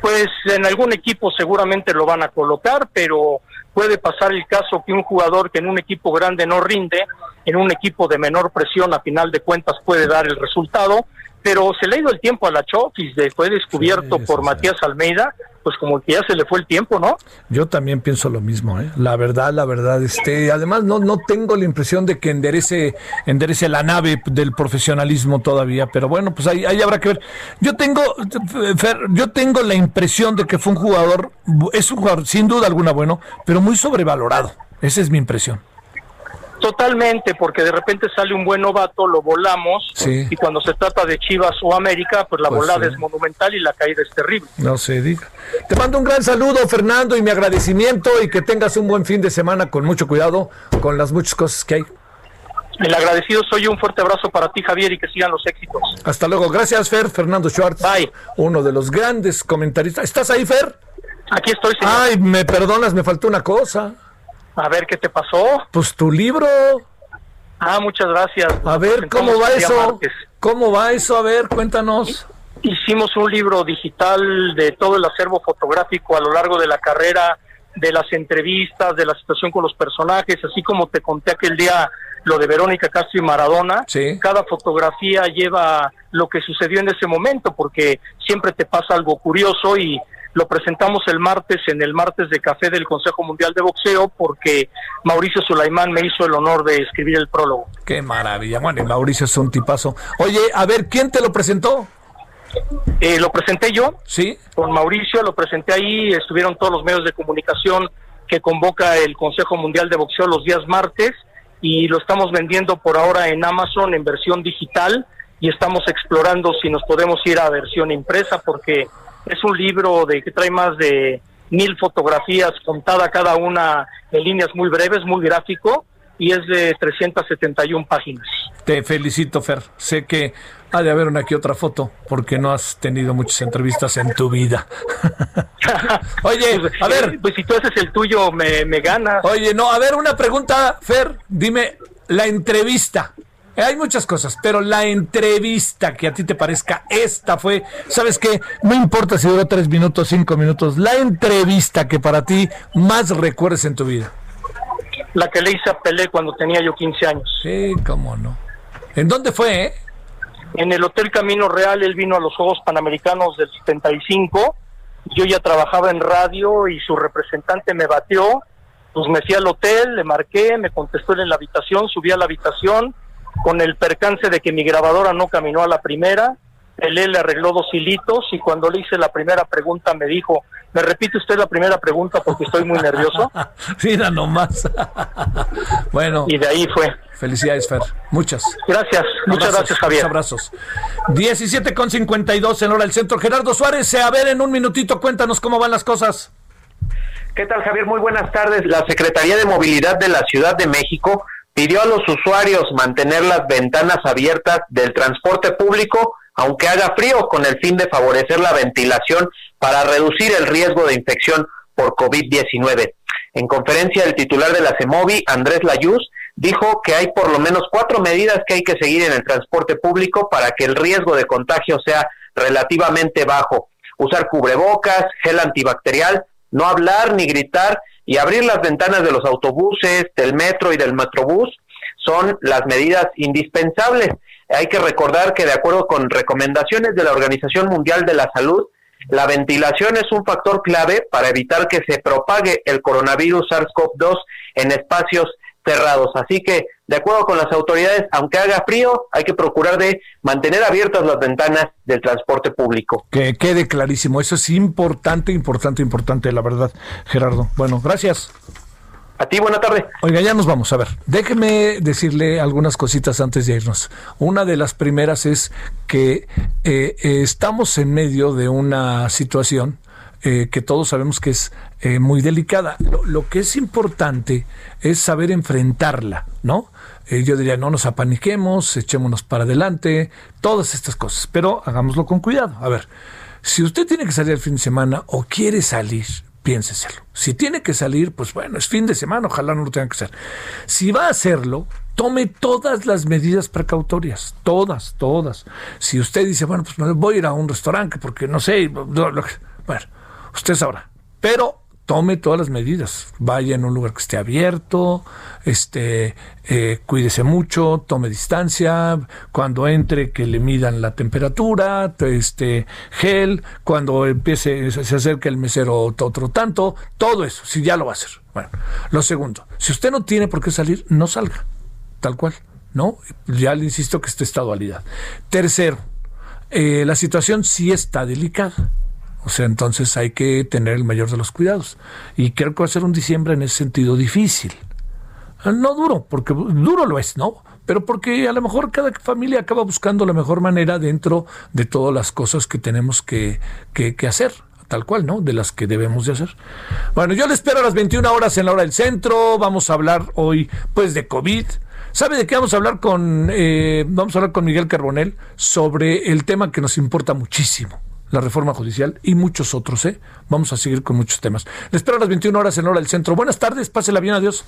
Pues en algún equipo seguramente lo van a colocar, pero puede pasar el caso que un jugador que en un equipo grande no rinde, en un equipo de menor presión a final de cuentas puede dar el resultado, pero se le ha ido el tiempo a la Chofis, de- fue descubierto por Matías Almeida, pues como que ya se le fue el tiempo, ¿no? Yo también pienso lo mismo, ¿eh? La verdad, la verdad, este, además no, no tengo la impresión de que enderece, enderece la nave del profesionalismo todavía, pero bueno, pues ahí, ahí habrá que ver. Yo tengo, Fer, yo tengo la impresión de que fue un jugador, es un jugador sin duda alguna bueno, pero muy sobrevalorado. Esa es mi impresión. Totalmente, porque de repente sale un buen novato, lo volamos, Sí. y cuando se trata de Chivas o América, pues la Pues volada sí. es monumental y la caída es terrible. No se diga. Te mando un gran saludo, Fernando, y mi agradecimiento y que tengas un buen fin de semana con mucho cuidado con las muchas cosas que hay. El agradecido soy yo, un fuerte abrazo para ti, Javier, y que sigan los éxitos. Hasta luego. Gracias, Fer. Fernando Schwartz. Uno de los grandes comentaristas. ¿Estás ahí, Fer? Aquí estoy, señor. Ay, me perdonas, me faltó una cosa. A ver, ¿qué te pasó? Pues tu libro. Ah, muchas gracias. A ver, ¿cómo va eso? martes. ¿Cómo va eso? A ver, cuéntanos. Hicimos un libro digital de todo el acervo fotográfico a lo largo de la carrera, de las entrevistas, de la situación con los personajes, así como te conté aquel día lo de Verónica Castro y Maradona. Cada fotografía lleva lo que sucedió en ese momento, porque siempre te pasa algo curioso y lo presentamos el martes en el martes de café del Consejo Mundial de Boxeo, porque Mauricio Sulaimán me hizo el honor de escribir el prólogo. Qué maravilla. Bueno, y Mauricio es un tipazo. Oye, a ver, ¿quién te lo presentó? Eh, lo presenté yo. Sí. Con Mauricio lo presenté ahí, estuvieron todos los medios de comunicación que convoca el Consejo Mundial de Boxeo los días martes y lo estamos vendiendo por ahora en Amazon en versión digital y estamos explorando si nos podemos ir a versión impresa porque es un libro de que trae más de mil fotografías contada cada una en líneas muy breves, muy gráfico y es de 371 páginas. Te felicito, Fer. Sé que ha de haber una que otra foto, porque no has tenido muchas entrevistas en tu vida. Oye, a ver. Pues si tú haces el tuyo, me, me ganas. Oye, no, a ver, una pregunta, Fer. Dime, la entrevista. Eh, Hay muchas cosas, pero la entrevista que a ti te parezca, esta fue, ¿sabes qué? No importa si duró tres minutos, cinco minutos, la entrevista que para ti más recuerdes en tu vida. La que le hice a Pelé cuando tenía yo 15 años. Sí, cómo no. ¿En dónde fue, eh? En el Hotel Camino Real, él vino a los Juegos Panamericanos del 75. Yo ya trabajaba en radio y su representante me batió. Pues me fui al hotel, le marqué, me contestó él en la habitación, subí a la habitación con el percance de que mi grabadora no caminó a la primera. Pelé le arregló dos hilitos y cuando le hice la primera pregunta me dijo, ¿me repite usted la primera pregunta porque estoy muy nervioso? Mira nomás. bueno. Y de ahí fue. Felicidades, Fer. Muchas. Gracias. Muchas gracias, Javier. muchos abrazos. 17 con 52 en hora del centro. Gerardo Suárez, a ver, en un minutito, cuéntanos cómo van las cosas. ¿Qué tal, Javier? Muy buenas tardes. La Secretaría de Movilidad de la Ciudad de México pidió a los usuarios mantener las ventanas abiertas del transporte público, aunque haga frío, con el fin de favorecer la ventilación para reducir el riesgo de infección por COVID-19. En conferencia, el titular de la CEMOVI, Andrés Layuz, dijo que hay por lo menos cuatro medidas que hay que seguir en el transporte público para que el riesgo de contagio sea relativamente bajo. Usar cubrebocas, gel antibacterial, no hablar ni gritar y abrir las ventanas de los autobuses, del metro y del metrobús son las medidas indispensables. Hay que recordar que de acuerdo con recomendaciones de la Organización Mundial de la Salud, la ventilación es un factor clave para evitar que se propague el coronavirus SARS-CoV-2 en espacios cerrados. Así que, de acuerdo con las autoridades, aunque haga frío, hay que procurar de mantener abiertas las ventanas del transporte público. Que quede clarísimo. Eso es importante, importante, importante, la verdad, Gerardo. Bueno, gracias. A ti, buena tarde. Oiga, ya nos vamos. A ver, déjeme decirle algunas cositas antes de irnos. Una de las primeras es que eh, eh, estamos en medio de una situación eh, que todos sabemos que es eh, muy delicada. Lo, que es importante es saber enfrentarla, ¿no? Eh, yo diría, no nos apaniquemos, echémonos para adelante, todas estas cosas, pero hagámoslo con cuidado. A ver, si usted tiene que salir el fin de semana o quiere salir, piénseselo. Si tiene que salir, pues bueno, es fin de semana, ojalá no lo tenga que hacer. Si va a hacerlo, tome todas las medidas precautorias, todas, todas. Si usted dice, bueno, pues me voy a ir a un restaurante porque no sé, bueno, usted sabrá. Pero tome todas las medidas. Vaya en un lugar que esté abierto, este, eh, cuídese mucho, tome distancia. Cuando entre, que le midan la temperatura, este, gel. Cuando empiece, se acerque el mesero otro tanto, todo eso, si ya lo va a hacer. Bueno, lo segundo, si usted no tiene por qué salir, no salga, tal cual, ¿no? Ya le insisto que esto está dualidad. Tercero, eh, la situación sí está delicada. O sea, entonces hay que tener el mayor de los cuidados. Y creo que va a ser un diciembre en ese sentido difícil. Ah, No duro, porque duro lo es, ¿no? Pero porque a lo mejor cada familia acaba buscando la mejor manera dentro de todas las cosas que tenemos que, que, que hacer, tal cual, ¿no? De las que debemos de hacer. Bueno, yo le espero a las 21 horas en la hora del centro. Vamos a hablar hoy, pues, de COVID. ¿Sabe de qué vamos a hablar con, eh, vamos a hablar con Miguel Carbonel sobre el tema que nos importa muchísimo? La reforma judicial y muchos otros, ¿eh? Vamos a seguir con muchos temas. Le espero a las 21 horas en hora del centro. Buenas tardes, pásela bien, adiós.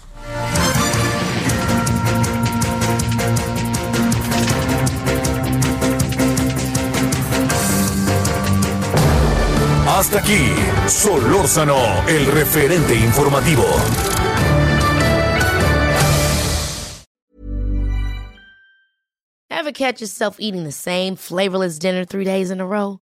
Hasta aquí, Solórzano, el referente informativo. Ever catch yourself eating the same flavorless dinner three days in a row?